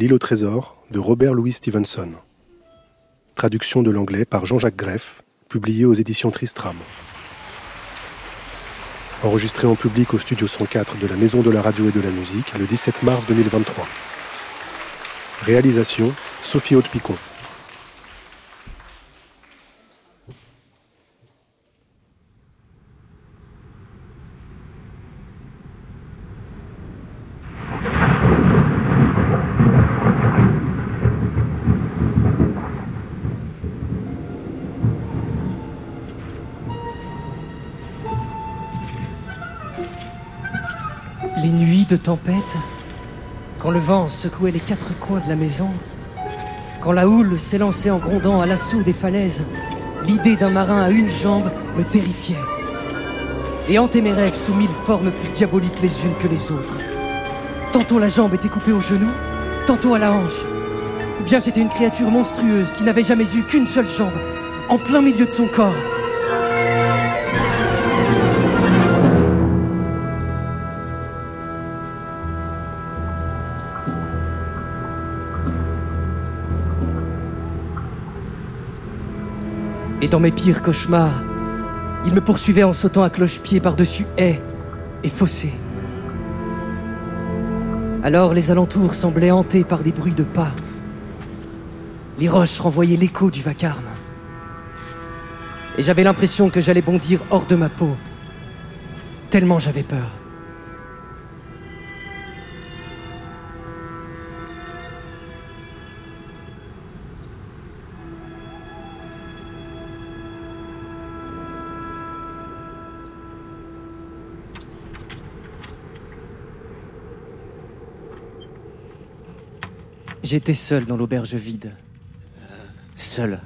L'île au trésor de Robert Louis Stevenson. Traduction de l'anglais par Jean-Jacques Greff, publié aux éditions Tristram. Enregistré en public au studio 104 de la Maison de la Radio et de la Musique le 17 mars 2023. Réalisation Sophie Haute-Picon. Tempête, quand le vent secouait les quatre coins de la maison, quand la houle s'élançait en grondant à l'assaut des falaises, l'idée d'un marin à une jambe me terrifiait. Et hantait mes rêves sous mille formes plus diaboliques les unes que les autres. Tantôt la jambe était coupée au genou, tantôt à la hanche. Ou bien c'était une créature monstrueuse qui n'avait jamais eu qu'une seule jambe, en plein milieu de son corps. Dans mes pires cauchemars, il me poursuivait en sautant à cloche-pied par-dessus haies et fossés. Alors les alentours semblaient hantés par des bruits de pas. Les roches renvoyaient l'écho du vacarme. Et j'avais l'impression que j'allais bondir hors de ma peau, tellement j'avais peur. J'étais seul dans l'auberge vide. Seul.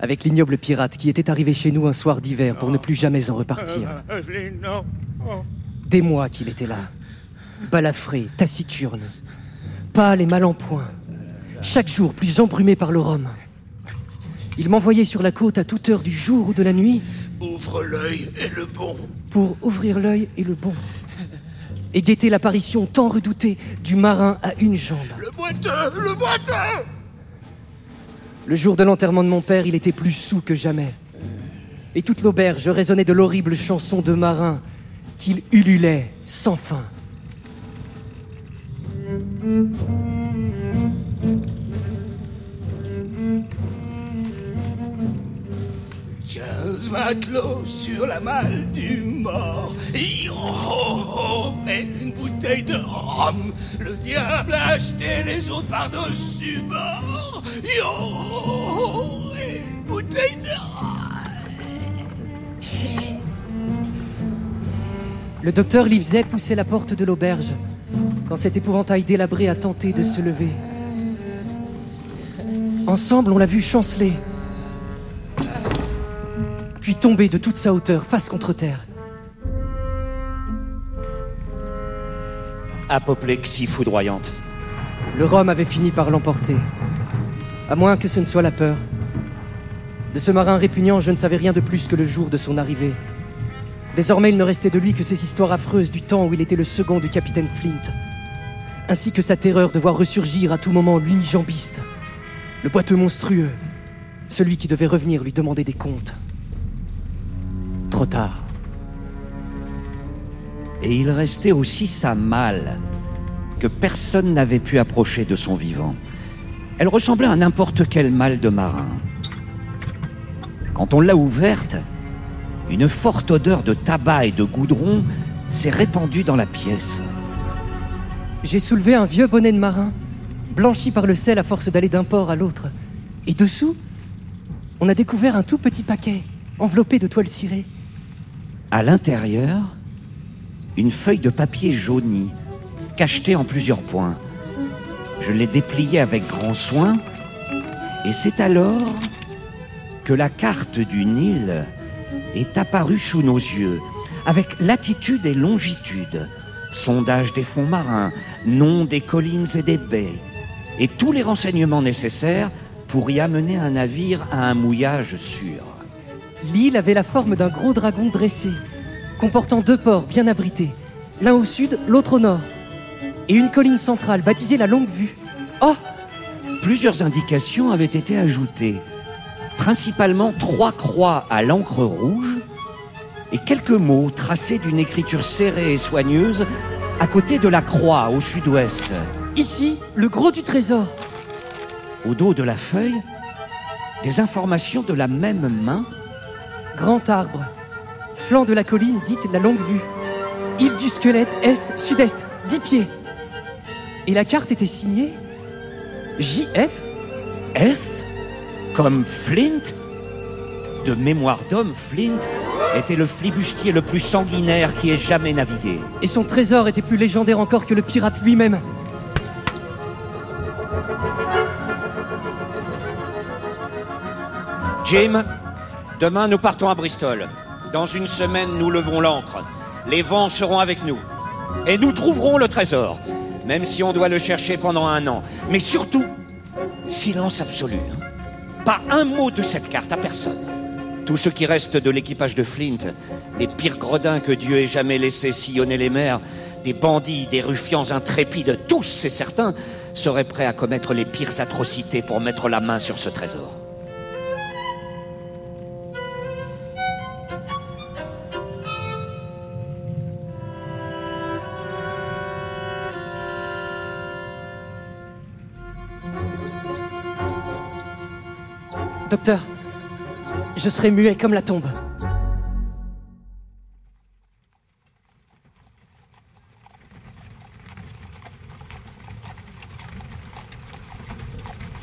Avec l'ignoble pirate qui était arrivé chez nous un soir d'hiver pour ne plus jamais en repartir. Des mois qu'il était là. Balafré, taciturne. Pâle et mal en point. Chaque jour plus embrumé par le rhum. Il m'envoyait sur la côte à toute heure du jour ou de la nuit Ouvre l'œil et le bon. pour ouvrir l'œil et le bon. Et guetter l'apparition tant redoutée du marin à une jambe. Le boiteux, le boiteux Le jour de l'enterrement de mon père, il était plus sous que jamais. Et toute l'auberge résonnait de l'horrible chanson de marin qu'il ululait sans fin. Matelots sur la malle du mort. Yo, ho, ho, et une bouteille de rhum. Le diable a acheté les autres par-dessus bord. Ho, ho, et une bouteille de rhum. Le docteur Livesey poussait la porte de l'auberge quand cet épouvantail délabré a tenté de se lever. Ensemble, on l'a vu chanceler, puis tomber de toute sa hauteur, face contre terre. Apoplexie foudroyante. Le rhum avait fini par l'emporter. À moins que ce ne soit la peur. De ce marin répugnant, je ne savais rien de plus que le jour de son arrivée. Désormais, il ne restait de lui que ces histoires affreuses du temps où il était le second du capitaine Flint. Ainsi que sa terreur de voir ressurgir à tout moment l'unijambiste, le boiteux monstrueux, celui qui devait revenir lui demander des comptes. Tard. Et il restait aussi sa malle, que personne n'avait pu approcher de son vivant. Elle ressemblait à n'importe quelle malle de marin. Quand on l'a ouverte, une forte odeur de tabac et de goudron s'est répandue dans la pièce. J'ai soulevé un vieux bonnet de marin, blanchi par le sel à force d'aller d'un port à l'autre. Et dessous, on a découvert un tout petit paquet, enveloppé de toile cirée. À l'intérieur, une feuille de papier jauni, cachetée en plusieurs points. Je l'ai dépliée avec grand soin, et c'est alors que la carte du Nil est apparue sous nos yeux, avec latitude et longitude, sondage des fonds marins, nom des collines et des baies, et tous les renseignements nécessaires pour y amener un navire à un mouillage sûr. L'île avait la forme d'un gros dragon dressé, comportant deux ports bien abrités, l'un au sud, l'autre au nord, et une colline centrale baptisée la Longue Vue, Oh Plusieurs indications avaient été ajoutées, principalement trois croix à l'encre rouge et quelques mots tracés d'une écriture serrée et soigneuse à côté de la croix au sud-ouest. Ici, le gros du trésor. Au dos de la feuille, des informations de la même main. Grand arbre. Flanc de la colline dite la longue vue. Île du squelette, est, sud-est, 10 pieds. Et la carte était signée JF F Comme Flint De mémoire d'homme, Flint était le flibustier le plus sanguinaire qui ait jamais navigué. Et son trésor était plus légendaire encore que le pirate lui-même. Jim, demain nous partons à Bristol. Dans une semaine, nous levons l'ancre. Les vents seront avec nous. Et nous trouverons le trésor, même si on doit le chercher pendant un an. Mais surtout, silence absolu. hein. Pas un mot de cette carte à personne. Tout ce qui reste de l'équipage de Flint, les pires gredins que Dieu ait jamais laissé sillonner les mers, des bandits, des ruffians intrépides, tous, c'est certain, seraient prêts à commettre les pires atrocités pour mettre la main sur ce trésor. Je serai muet comme la tombe.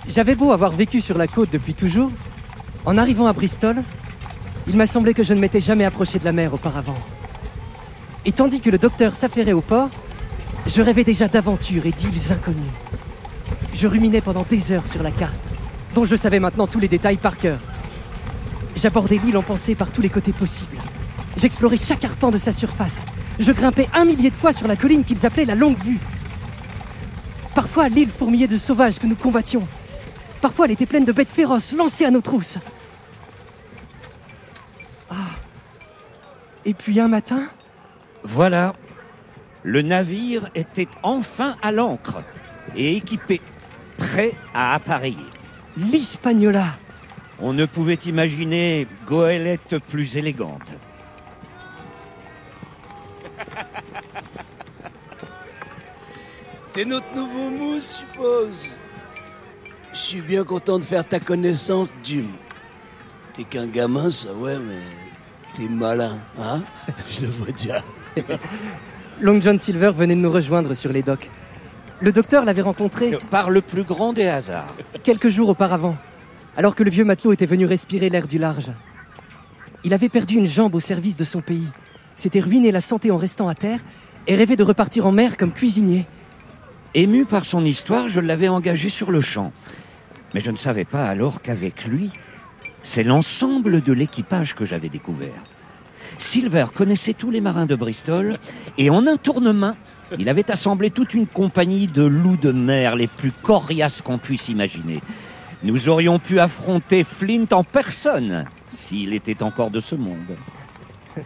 J'avais beau avoir vécu sur la côte depuis toujours, en arrivant à Bristol, il m'a semblé que je ne m'étais jamais approché de la mer auparavant. Et tandis que le docteur s'affairait au port, je rêvais déjà d'aventures et d'îles inconnues. Je ruminais pendant des heures sur la carte, dont je savais maintenant tous les détails par cœur. J'abordais l'île en pensée par tous les côtés possibles. J'explorais chaque arpent de sa surface. Je grimpais un millier de fois sur la colline qu'ils appelaient la longue vue. Parfois, l'île fourmillait de sauvages que nous combattions. Parfois, elle était pleine de bêtes féroces lancées à nos trousses. Ah. Et puis un matin, Voilà. Le navire était enfin à l'ancre et équipé, prêt à appareiller. l'Hispaniola. On ne pouvait imaginer goélette plus élégante. T'es notre nouveau mousse, suppose. Je suis bien content de faire ta connaissance, Jim. T'es qu'un gamin, ça, ouais, mais t'es malin, hein? Je le vois déjà. Long John Silver venait de nous rejoindre sur les docks. Le docteur l'avait rencontré Par le plus grand des hasards. quelques jours auparavant, alors que le vieux matelot était venu respirer l'air du large. Il avait perdu une jambe au service de son pays, s'était ruiné la santé en restant à terre et rêvait de repartir en mer comme cuisinier. Ému par son histoire, je l'avais engagé sur le champ. Mais je ne savais pas alors qu'avec lui, c'est l'ensemble de l'équipage que j'avais découvert. Silver connaissait tous les marins de Bristol et en un tournement, il avait assemblé toute une compagnie de loups de mer les plus coriaces qu'on puisse imaginer. Nous aurions pu affronter Flint en personne s'il était encore de ce monde.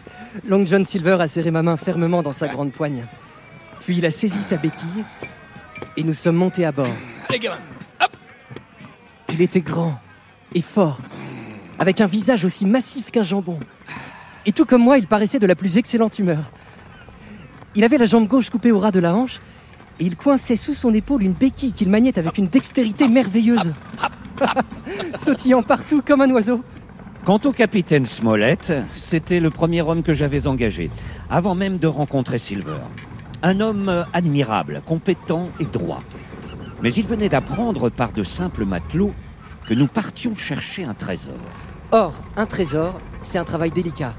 Long John Silver a serré ma main fermement dans sa grande poigne. Puis il a saisi sa béquille et nous sommes montés à bord. Allez, gamin Il était grand et fort, avec un visage aussi massif qu'un jambon. Et tout comme moi, il paraissait de la plus excellente humeur. Il avait la jambe gauche coupée au ras de la hanche et il coinçait sous son épaule une béquille qu'il maniait avec une dextérité merveilleuse, sautillant partout comme un oiseau. Quant au capitaine Smollett, c'était le premier homme que j'avais engagé, avant même de rencontrer Silver. Un homme euh, admirable, compétent et droit. Mais il venait d'apprendre par de simples matelots que nous partions chercher un trésor. Or, un trésor, c'est un travail délicat.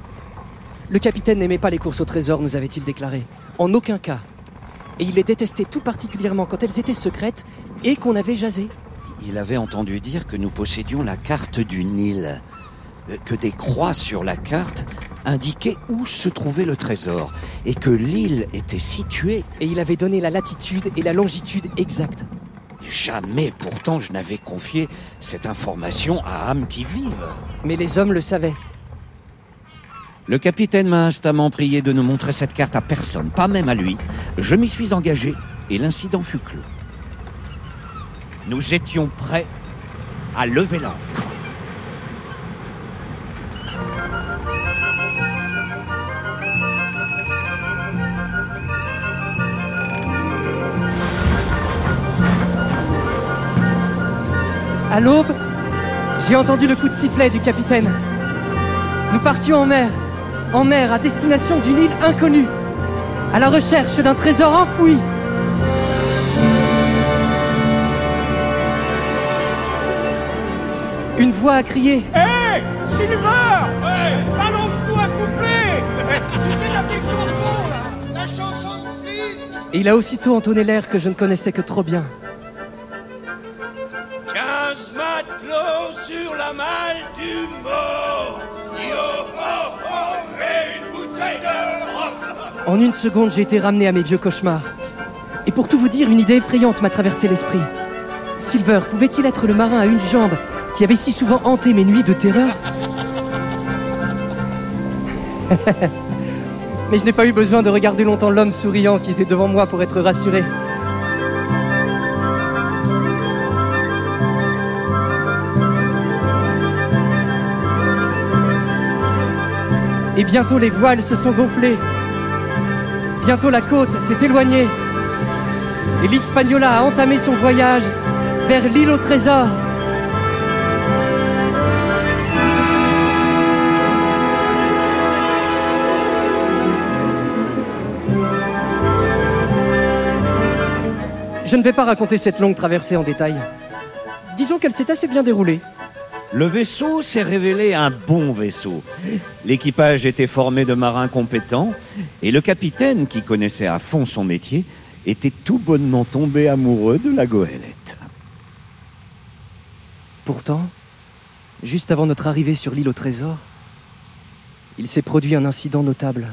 Le capitaine n'aimait pas les courses au trésor, nous avait-il déclaré. En aucun cas. Et il les détestait tout particulièrement quand elles étaient secrètes et qu'on avait jasé. Il avait entendu dire que nous possédions la carte du Nil, euh, que des croix sur la carte indiquaient où se trouvait le trésor, et que l'île était située Et il avait donné la latitude et la longitude exactes. Jamais pourtant je n'avais confié cette information à âme qui vive. Mais les hommes le savaient. Le capitaine m'a instamment prié de ne montrer cette carte à personne, pas même à lui. Je m'y suis engagé et l'incident fut clos. Nous étions prêts à lever l'ancre. À l'aube, j'ai entendu le coup de sifflet du capitaine. Nous partions en mer, en mer à destination d'une île inconnue, à la recherche d'un trésor enfoui. Une voix a crié Hé Silver Ouais Balance-nous un couplet Tu sais la vieille chanson, là La chanson de Flint Et il a aussitôt entonné l'air que je ne connaissais que trop bien. 15 matelots sur la malle du mort Yo ho ho Et une bouteille de rhum En une seconde, j'ai été ramené à mes vieux cauchemars. Et pour tout vous dire, une idée effrayante m'a traversé l'esprit. Silver pouvait-il être le marin à une jambe qui avait si souvent hanté mes nuits de terreur Mais je n'ai pas eu besoin de regarder longtemps l'homme souriant qui était devant moi pour être rassuré. Et bientôt les voiles se sont gonflées. Bientôt la côte s'est éloignée. Et l'Hispaniola a entamé son voyage vers l'île au trésor. Je ne vais pas raconter cette longue traversée en détail. Disons qu'elle s'est assez bien déroulée. Le vaisseau s'est révélé un bon vaisseau. L'équipage était formé de marins compétents et le capitaine, qui connaissait à fond son métier, était tout bonnement tombé amoureux de la goélette. Pourtant, juste avant notre arrivée sur l'île au trésor, il s'est produit un incident notable.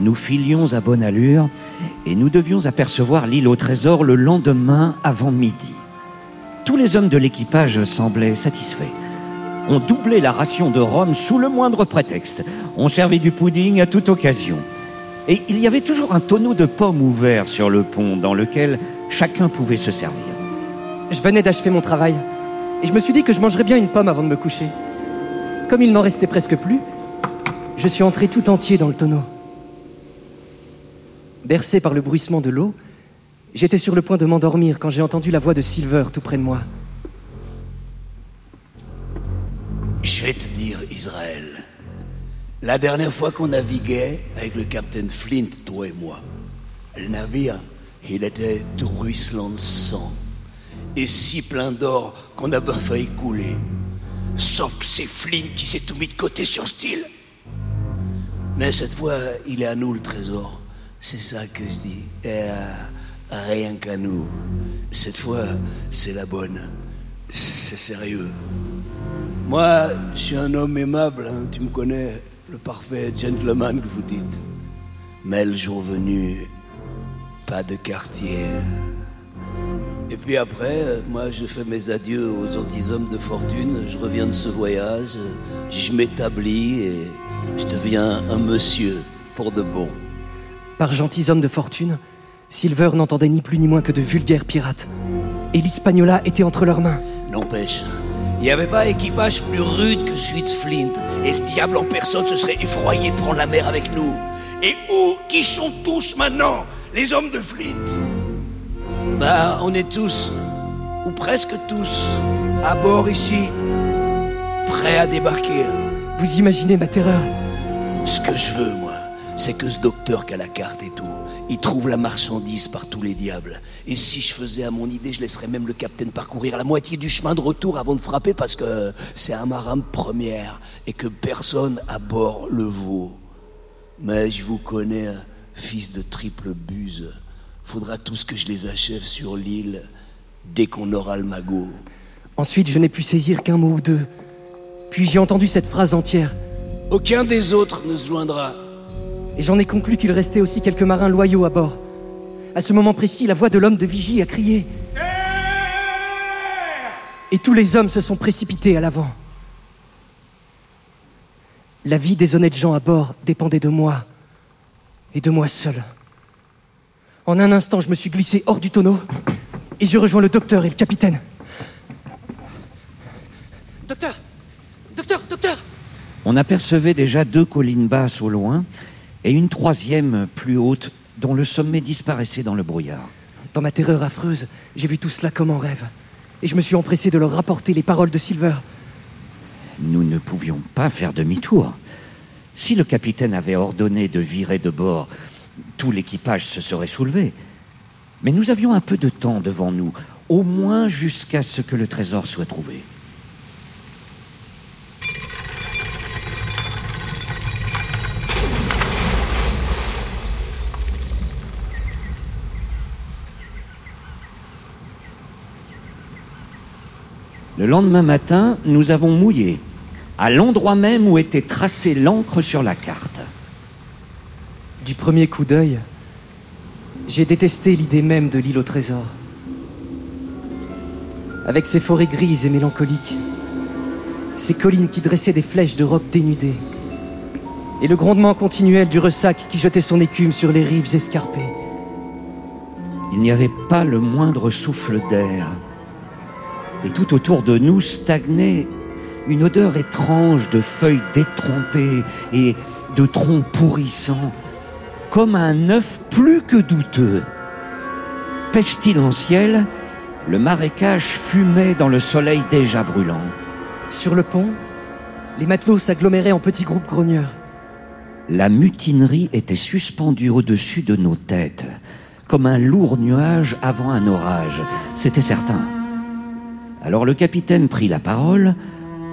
Nous filions à bonne allure et nous devions apercevoir l'île au trésor le lendemain avant midi. Tous les hommes de l'équipage semblaient satisfaits. On doublait la ration de rhum sous le moindre prétexte. On servait du pudding à toute occasion. Et il y avait toujours un tonneau de pommes ouvert sur le pont dans lequel chacun pouvait se servir. Je venais d'achever mon travail et je me suis dit que je mangerais bien une pomme avant de me coucher. Comme il n'en restait presque plus, je suis entré tout entier dans le tonneau. Bercé par le bruissement de l'eau, j'étais sur le point de m'endormir quand j'ai entendu la voix de Silver tout près de moi. Je vais te dire, Israël. La dernière fois qu'on naviguait avec le capitaine Flint, toi et moi, le navire, il était tout ruisselant de sang. Et si plein d'or qu'on a bien failli couler. Sauf que c'est Flint qui s'est tout mis de côté sur ce style. Mais cette fois, il est à nous le trésor. C'est ça que je dis. Et, euh, rien qu'à nous. Cette fois, c'est la bonne. C'est sérieux. Moi, je suis un homme aimable, hein, tu me connais, le parfait gentleman que vous dites. Mais le jour venu, pas de quartier. Et puis après, moi, je fais mes adieux aux gentilshommes de fortune. Je reviens de ce voyage, je m'établis et je deviens un monsieur pour de bon. Par gentilshommes de fortune, Silver n'entendait ni plus ni moins que de vulgaires pirates. Et l'Hispaniola était entre leurs mains. N'empêche, il n'y avait pas équipage plus rude que celui de Flint. Et le diable en personne se serait effroyé de prendre la mer avec nous. Et où qui sont tous maintenant Les hommes de Flint? Bah, on est tous, ou presque tous, à bord ici, prêts à débarquer. Vous imaginez ma terreur Ce que je veux, moi, c'est que ce docteur qui a la carte et tout, il trouve la marchandise par tous les diables. Et si je faisais à mon idée, je laisserais même le capitaine parcourir la moitié du chemin de retour avant de frapper parce que c'est un marin de première et que personne à bord le vaut. Mais je vous connais, hein, fils de triple buse. Faudra tous que je les achève sur l'île dès qu'on aura le magot. Ensuite, je n'ai pu saisir qu'un mot ou deux. Puis j'ai entendu cette phrase entière. Aucun des autres ne se joindra. Et j'en ai conclu qu'il restait aussi quelques marins loyaux à bord. À ce moment précis, la voix de l'homme de vigie a crié. Et tous les hommes se sont précipités à l'avant. La vie des honnêtes gens à bord dépendait de moi et de moi seul. En un instant, je me suis glissé hors du tonneau et j'ai rejoint le docteur et le capitaine. Docteur Docteur Docteur On apercevait déjà deux collines basses au loin et une troisième plus haute dont le sommet disparaissait dans le brouillard. Dans ma terreur affreuse, j'ai vu tout cela comme en rêve. Et je me suis empressé de leur rapporter les paroles de Silver. Nous ne pouvions pas faire demi-tour. Si le capitaine avait ordonné de virer de bord, tout l'équipage se serait soulevé. Mais nous avions un peu de temps devant nous, au moins jusqu'à ce que le trésor soit trouvé. Le lendemain matin, nous avons mouillé, à l'endroit même où était tracée l'encre sur la carte. Du premier coup d'œil, j'ai détesté l'idée même de l'île au trésor. Avec ses forêts grises et mélancoliques, ses collines qui dressaient des flèches de rocs dénudés, et le grondement continuel du ressac qui jetait son écume sur les rives escarpées. Il n'y avait pas le moindre souffle d'air. Et tout autour de nous stagnait une odeur étrange de feuilles détrompées et de troncs pourrissants, comme un œuf plus que douteux. Pestilentiel, le marécage fumait dans le soleil déjà brûlant. Sur le pont, les matelots s'aggloméraient en petits groupes grogneurs. La mutinerie était suspendue au-dessus de nos têtes, comme un lourd nuage avant un orage, c'était certain. Alors le capitaine prit la parole,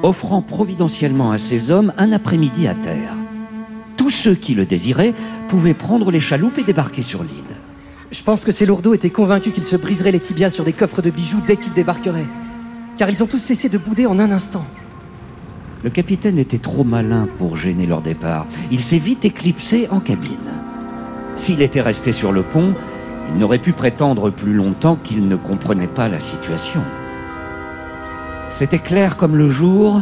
offrant providentiellement à ses hommes un après-midi à terre. Tous ceux qui le désiraient pouvaient prendre les chaloupes et débarquer sur l'île. Je pense que ces lourdeaux étaient convaincus qu'ils se briseraient les tibias sur des coffres de bijoux dès qu'ils débarqueraient. Car ils ont tous cessé de bouder en un instant. Le capitaine était trop malin pour gêner leur départ. Il s'est vite éclipsé en cabine. S'il était resté sur le pont, il n'aurait pu prétendre plus longtemps qu'il ne comprenait pas la situation. C'était clair comme le jour,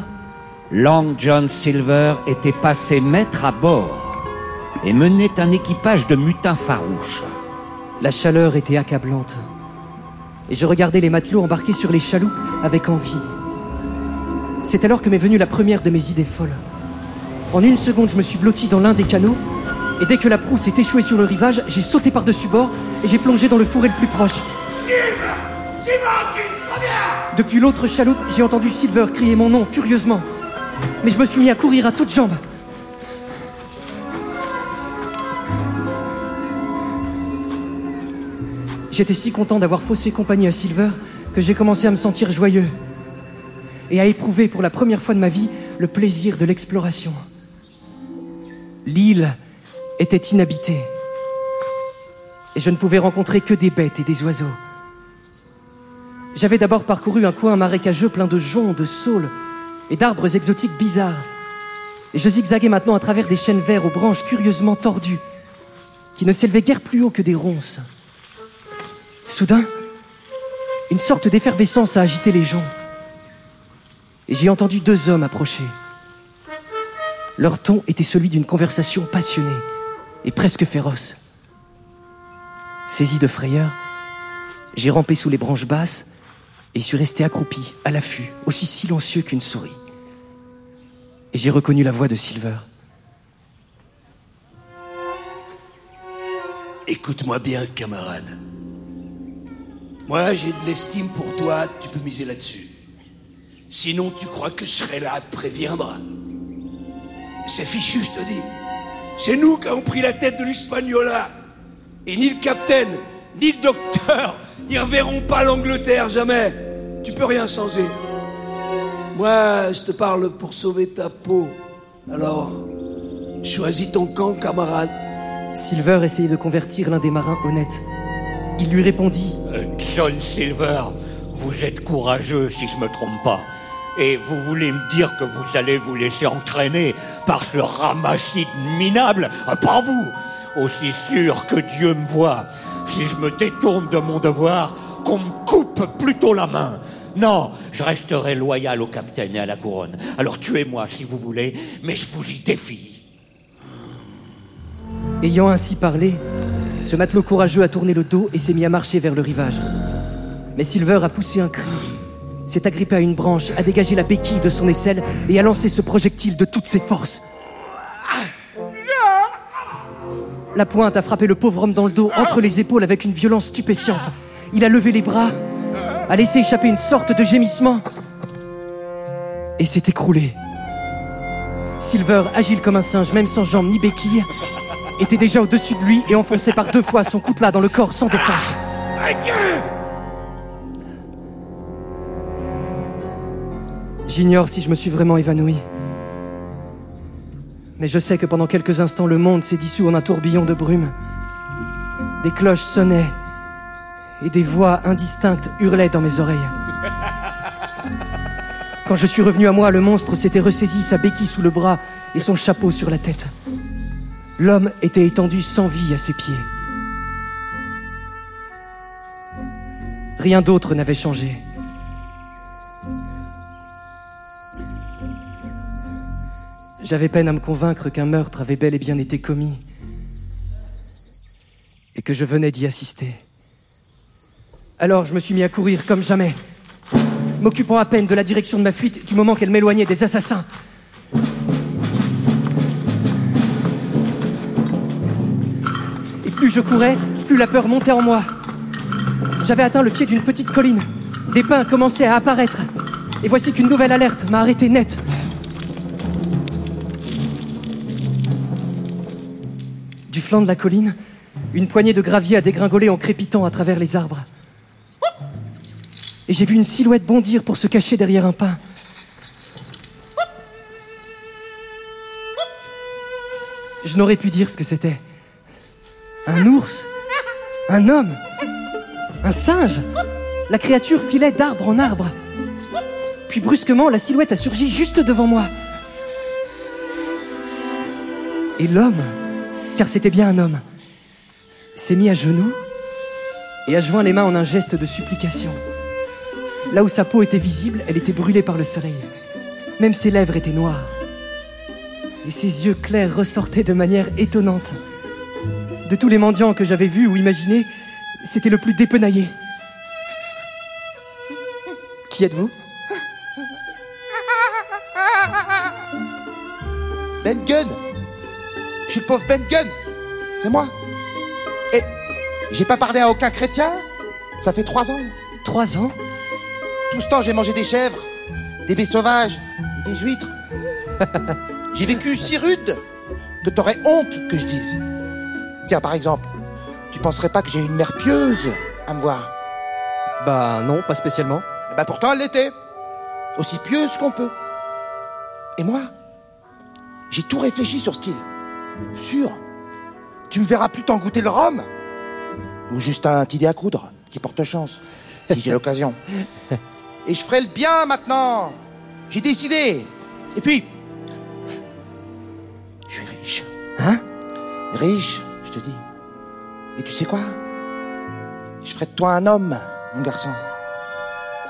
Long John Silver était passé maître à bord et menait un équipage de mutins farouches. La chaleur était accablante. Et je regardais les matelots embarqués sur les chaloupes avec envie. C'est alors que m'est venue la première de mes idées folles. En une seconde, je me suis blotti dans l'un des canots, et dès que la proue s'est échouée sur le rivage, j'ai sauté par-dessus bord et j'ai plongé dans le fourré le plus proche. Depuis l'autre chaloupe, j'ai entendu Silver crier mon nom furieusement. Mais je me suis mis à courir à toutes jambes. J'étais si content d'avoir faussé compagnie à Silver que j'ai commencé à me sentir joyeux et à éprouver pour la première fois de ma vie le plaisir de l'exploration. L'île était inhabitée et je ne pouvais rencontrer que des bêtes et des oiseaux. J'avais d'abord parcouru un coin marécageux plein de joncs, de saules et d'arbres exotiques bizarres. Et je zigzaguais maintenant à travers des chênes verts aux branches curieusement tordues, qui ne s'élevaient guère plus haut que des ronces. Soudain, une sorte d'effervescence a agité les joncs. Et j'ai entendu deux hommes approcher. Leur ton était celui d'une conversation passionnée et presque féroce. Saisi de frayeur, j'ai rampé sous les branches basses et suis resté accroupi, à l'affût, aussi silencieux qu'une souris. Et j'ai reconnu la voix de Silver. Écoute-moi bien, camarade. Moi, j'ai de l'estime pour toi, tu peux miser là-dessus. Sinon, tu crois que je serai là à te préviendre C'est fichu, je te dis. C'est nous qui avons pris la tête de l'Hispaniola. Et ni le capitaine, ni le docteur, ils reverront pas l'Angleterre, jamais. Tu peux rien changer. Moi, je te parle pour sauver ta peau. Alors, choisis ton camp, camarade. Silver essayait de convertir l'un des marins honnêtes. Il lui répondit Euh, John Silver, vous êtes courageux si je me trompe pas. Et vous voulez me dire que vous allez vous laisser entraîner par ce ramassis minable Euh, Pas vous Aussi sûr que Dieu me voit, si je me détourne de mon devoir, qu'on me coupe plutôt la main. Non, je resterai loyal au capitaine et à la couronne. Alors tuez-moi si vous voulez, mais je vous y défie. Ayant ainsi parlé, Ce matelot courageux a tourné le dos et s'est mis à marcher vers le rivage. Mais Silver a poussé un cri, s'est agrippé à une branche, a dégagé la béquille de son aisselle et a lancé ce projectile de toutes ses forces. La pointe a frappé le pauvre homme dans le dos, entre les épaules, avec une violence stupéfiante. Il a levé les bras, a laissé échapper une sorte de gémissement et s'est écroulé. Silver, agile comme un singe, même sans jambes ni béquilles, était déjà au-dessus de lui et enfonçait par deux fois son coutelas dans le corps sans défense. J'ignore si je me suis vraiment évanoui. Mais je sais que pendant quelques instants, le monde s'est dissous en un tourbillon de brume. Des cloches sonnaient et des voix indistinctes hurlaient dans mes oreilles. Quand je suis revenu à moi, le monstre s'était ressaisi, sa béquille sous le bras et son chapeau sur la tête. L'homme était étendu sans vie à ses pieds. Rien d'autre n'avait changé. J'avais peine à me convaincre qu'un meurtre avait bel et bien été commis et que je venais d'y assister. Alors je me suis mis à courir comme jamais, m'occupant à peine de la direction de ma fuite du moment qu'elle m'éloignait des assassins. Et plus je courais, plus la peur montait en moi. J'avais atteint le pied d'une petite colline. Des pins commençaient à apparaître. Et voici qu'une nouvelle alerte m'a arrêté net. Flanc de la colline, une poignée de gravier a dégringolé en crépitant à travers les arbres. Et j'ai vu une silhouette bondir pour se cacher derrière un pin. Je n'aurais pu dire ce que c'était. Un ours Un homme Un singe La créature filait d'arbre en arbre. Puis brusquement, la silhouette a surgi juste devant moi. Et l'homme, car c'était bien un homme, s'est mis à genoux et a joint les mains en un geste de supplication. Là où sa peau était visible, elle était brûlée par le soleil. Même ses lèvres étaient noires. Et ses yeux clairs ressortaient de manière étonnante. De tous les mendiants que j'avais vus ou imaginés, c'était le plus dépenaillé. Qui êtes-vous? Ben Gunn Je suis le pauvre Ben Gunn C'est moi Et j'ai pas parlé à aucun chrétien Ça fait trois ans. Trois ans Tout ce temps, j'ai mangé des chèvres, des baies sauvages et des huîtres. j'ai vécu si rude que t'aurais honte que je dise. Tiens, par exemple, tu penserais pas que j'ai une mère pieuse à me voir? Bah non, pas spécialement. Ben pourtant, elle l'était. Aussi pieuse qu'on peut. Et moi, j'ai tout réfléchi sur ce style. Sûr. Tu me verras plus t'en goûter le rhum. Ou juste un dé à coudre, qui porte chance, si j'ai l'occasion. Et je ferai le bien maintenant. J'ai décidé. Et puis, je suis riche. Hein? Riche, je te dis. Et tu sais quoi? Je ferai de toi un homme, mon garçon.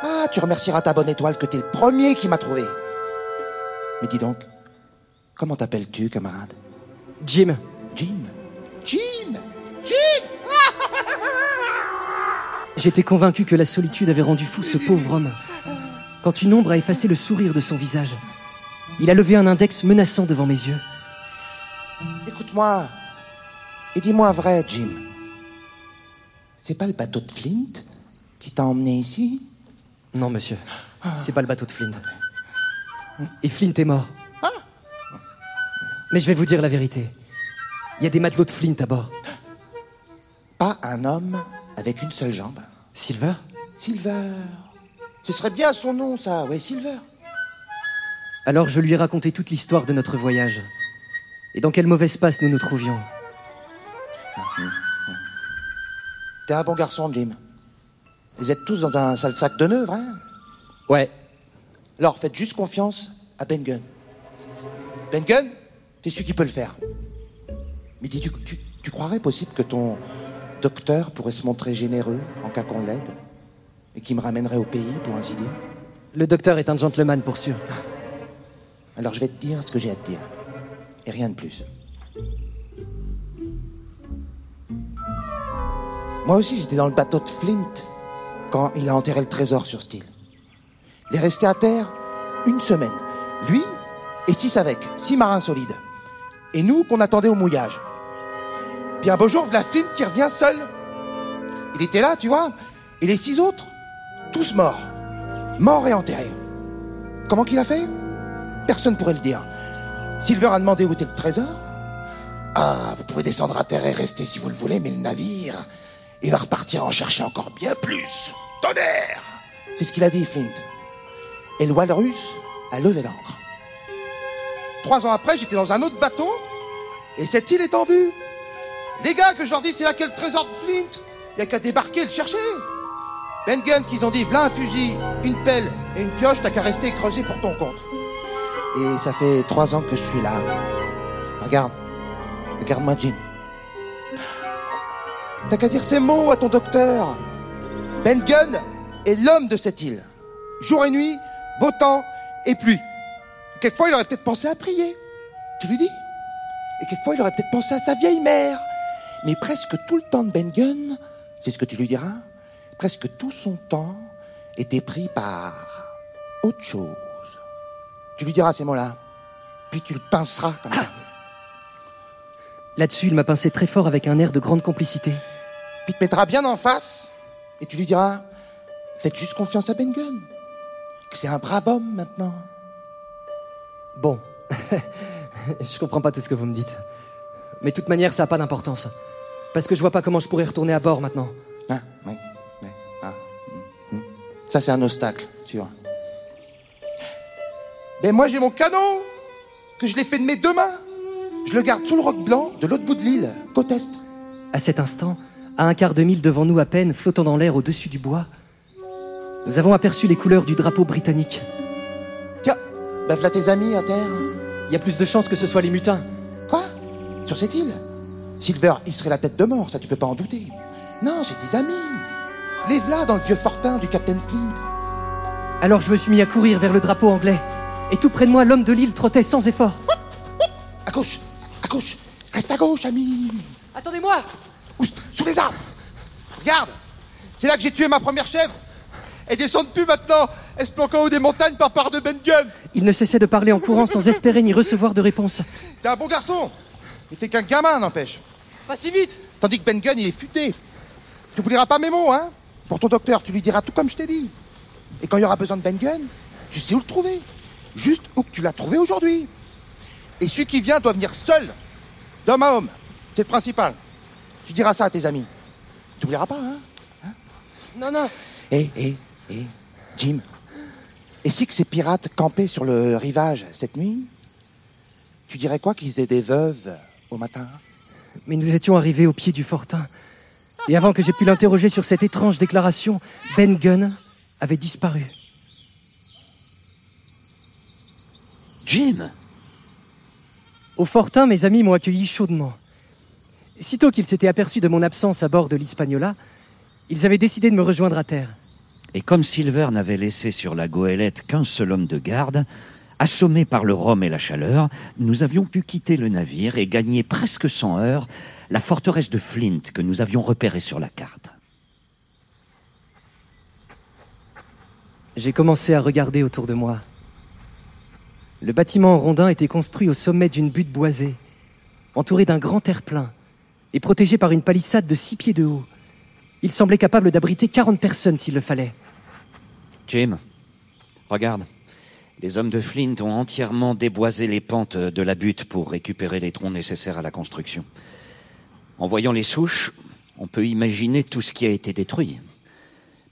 Ah, tu remercieras ta bonne étoile que t'es le premier qui m'a trouvé. Mais dis donc, comment t'appelles-tu, camarade? Jim, Jim Jim Jim j'étais convaincu que la solitude avait rendu fou ce pauvre homme. Quand une ombre a effacé le sourire de son visage, il a levé un index menaçant devant mes yeux. Écoute-moi. Et dis-moi vrai, Jim. C'est pas le bateau de Flint qui t'a emmené ici? Non, monsieur, c'est pas le bateau de Flint. Et Flint est mort. Mais je vais vous dire la vérité. Il y a des matelots de Flint à bord. Pas un homme avec une seule jambe. Silver? Silver. Ce serait bien son nom, ça. Ouais, Silver. Alors je lui ai raconté toute l'histoire de notre voyage. Et dans quelle mauvaise passe nous nous trouvions. T'es un bon garçon, Jim. Vous êtes tous dans un sale sac de nœuds, vrai Ouais, Alors faites juste confiance à Ben Gunn. Ben Gunn, c'est celui qui peut le faire? Mais dis, tu, tu, tu croirais possible que ton docteur pourrait se montrer généreux en cas qu'on l'aide Et qui me ramènerait au pays, pour ainsi dire? Le docteur est un gentleman pour sûr. Alors je vais te dire ce que j'ai à te dire. Et rien de plus. Moi aussi, j'étais dans le bateau de Flint quand il a enterré le trésor sur Steel. Il est resté à terre une semaine. Lui et six avec, six marins solides. Et nous qu'on attendait au mouillage. Puis un beau jour, la Flint qui revient seul. Il était là, tu vois, et les six autres, tous morts. Morts et enterrés. Comment qu'il a fait? Personne pourrait le dire. Silver a demandé où était le trésor. Ah, vous pouvez descendre à terre et rester si vous le voulez, mais le navire, il va repartir en chercher encore bien plus. Tonnerre C'est ce qu'il a dit, Flint. Et le Walrus a levé l'ancre. Trois ans après, j'étais dans un autre bateau, et cette île est en vue. Les gars, que je leur dis, c'est là qu'est le trésor de Flint. Il n'y a qu'à débarquer et le chercher. Ben Gun, qu'ils ont dit, v'là un fusil, une pelle et une pioche, t'as qu'à rester et creuser pour ton compte. Et ça fait trois ans que je suis là. Regarde. Regarde-moi, Jim. T'as qu'à dire ces mots à ton docteur. Ben Gunn est l'homme de cette île. Jour et nuit, beau temps et pluie. Quelquefois, il aurait peut-être pensé à prier. Tu lui dis? Et quelquefois, il aurait peut-être pensé à sa vieille mère. Mais presque tout le temps de Ben Gunn, c'est ce que tu lui diras, presque tout son temps était pris par autre chose. Tu lui diras ces mots-là, puis tu le pinceras comme ça. Là-dessus, il m'a pincé très fort avec un air de grande complicité. Puis te mettra bien en face, et tu lui diras, faites juste confiance à Ben Gunn, que c'est un brave homme maintenant. Bon, je comprends pas tout ce que vous me dites. Mais de toute manière, ça n'a pas d'importance. Parce que je vois pas comment je pourrais retourner à bord maintenant. Ah, oui, oui, ah, hum, hum. Ça, c'est un obstacle, sûr. Mais moi, j'ai mon canon, que je l'ai fait de mes deux mains. Je le garde sous le roc blanc de l'autre bout de l'île, côte est. À cet instant, à un quart de mille devant nous à peine, flottant dans l'air au-dessus du bois, nous avons aperçu les couleurs du drapeau britannique. Tiens, bah voilà tes amis à terre. Il y a plus de chances que ce soit les mutins. Quoi? Sur cette île? Silver, il serait la tête de mort, ça tu peux pas en douter. Non, c'est tes amis. Les v'là dans le vieux fortin du Captain Flint. Alors je me suis mis à courir vers le drapeau anglais. Et tout près de moi, l'homme de l'île trottait sans effort. À gauche, à gauche. Reste à gauche, ami. Attendez-moi Oust, sous les arbres. Regarde, c'est là que j'ai tué ma première chèvre. Elle descend plus maintenant. Planque en haut des montagnes par part de Ben Gunn. Il ne cessait de parler en courant sans espérer ni recevoir de réponse. T'es un bon garçon. Mais t'es qu'un gamin, n'empêche. Pas si vite Tandis que Ben Gunn, il est futé. Tu n'oublieras pas mes mots, hein Pour ton docteur, tu lui diras tout comme je t'ai dit. Et quand il y aura besoin de Ben Gunn, tu sais où le trouver. Juste où que tu l'as trouvé aujourd'hui. Et celui qui vient doit venir seul, d'homme à homme. C'est le principal. Tu diras ça à tes amis. Tu n'oublieras pas, hein Non, non Hé, hé, hé, Jim. Et si que ces pirates campaient sur le rivage cette nuit Tu dirais quoi qu'ils aient des veuves au matin? Mais nous étions arrivés au pied du fortin. Et avant que j'ai pu l'interroger sur cette étrange déclaration, Ben Gunn avait disparu. Jim? Au fortin, mes amis m'ont accueilli chaudement. Sitôt qu'ils s'étaient aperçus de mon absence à bord de l'Hispaniola, ils avaient décidé de me rejoindre à terre. Et comme Silver n'avait laissé sur la goélette qu'un seul homme de garde, assommés par le rhum et la chaleur, nous avions pu quitter le navire et gagner presque sans heure la forteresse de Flint que nous avions repérée sur la carte. J'ai commencé à regarder autour de moi. Le bâtiment rondin était construit au sommet d'une butte boisée, entouré d'un grand terre-plein et protégé par une palissade de six pieds de haut. Il semblait capable d'abriter 40 personnes s'il le fallait. Jim, regarde. Les hommes de Flint ont entièrement déboisé les pentes de la butte pour récupérer les troncs nécessaires à la construction. En voyant les souches, on peut imaginer tout ce qui a été détruit.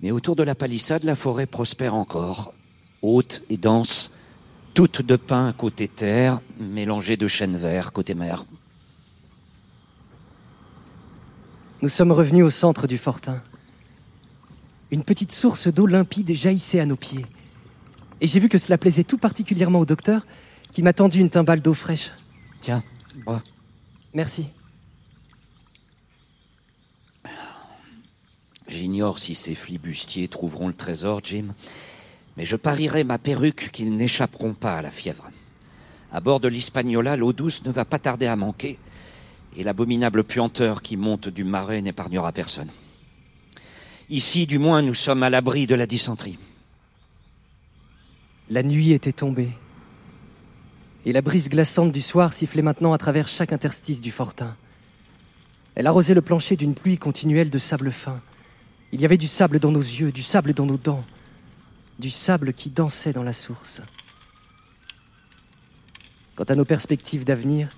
Mais autour de la palissade, la forêt prospère encore, haute et dense, toute de pins côté terre, mélangée de chênes verts côté mer. Nous sommes revenus au centre du fortin. Une petite source d'eau limpide jaillissait à nos pieds. Et j'ai vu que cela plaisait tout particulièrement au docteur, qui m'a tendu une timbale d'eau fraîche. Tiens, bois. Merci. J'ignore si ces flibustiers trouveront le trésor, Jim, mais je parierais ma perruque qu'ils n'échapperont pas à la fièvre. À bord de l'Hispaniola, l'eau douce ne va pas tarder à manquer, et l'abominable puanteur qui monte du marais n'épargnera personne. Ici, du moins, nous sommes à l'abri de la dysenterie. La nuit était tombée. Et la brise glaçante du soir sifflait maintenant à travers chaque interstice du fortin. Elle arrosait le plancher d'une pluie continuelle de sable fin. Il y avait du sable dans nos yeux, du sable dans nos dents, du sable qui dansait dans la source. Quant à nos perspectives d'avenir,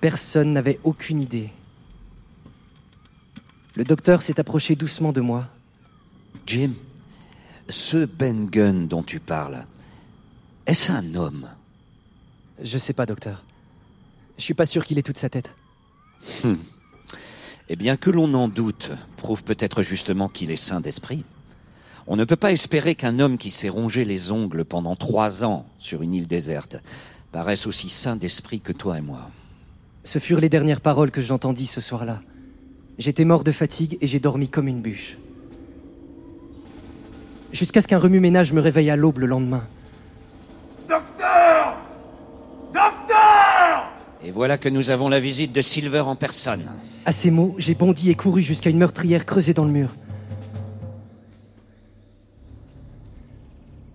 personne n'avait aucune idée. Le docteur s'est approché doucement de moi. Jim, ce Ben Gunn dont tu parles, est-ce un homme? Je sais pas, docteur. Je suis pas sûr qu'il ait toute sa tête. Hmm. Eh bien, que l'on en doute, prouve peut-être justement qu'il est sain d'esprit. On ne peut pas espérer qu'un homme qui s'est rongé les ongles pendant trois ans sur une île déserte paraisse aussi sain d'esprit que toi et moi. Ce furent les dernières paroles que j'entendis ce soir-là. J'étais mort de fatigue et j'ai dormi comme une bûche. Jusqu'à ce qu'un remue-ménage me réveille à l'aube le lendemain. Docteur Docteur Et voilà que nous avons la visite de Silver en personne. À ces mots, j'ai bondi et couru jusqu'à une meurtrière creusée dans le mur.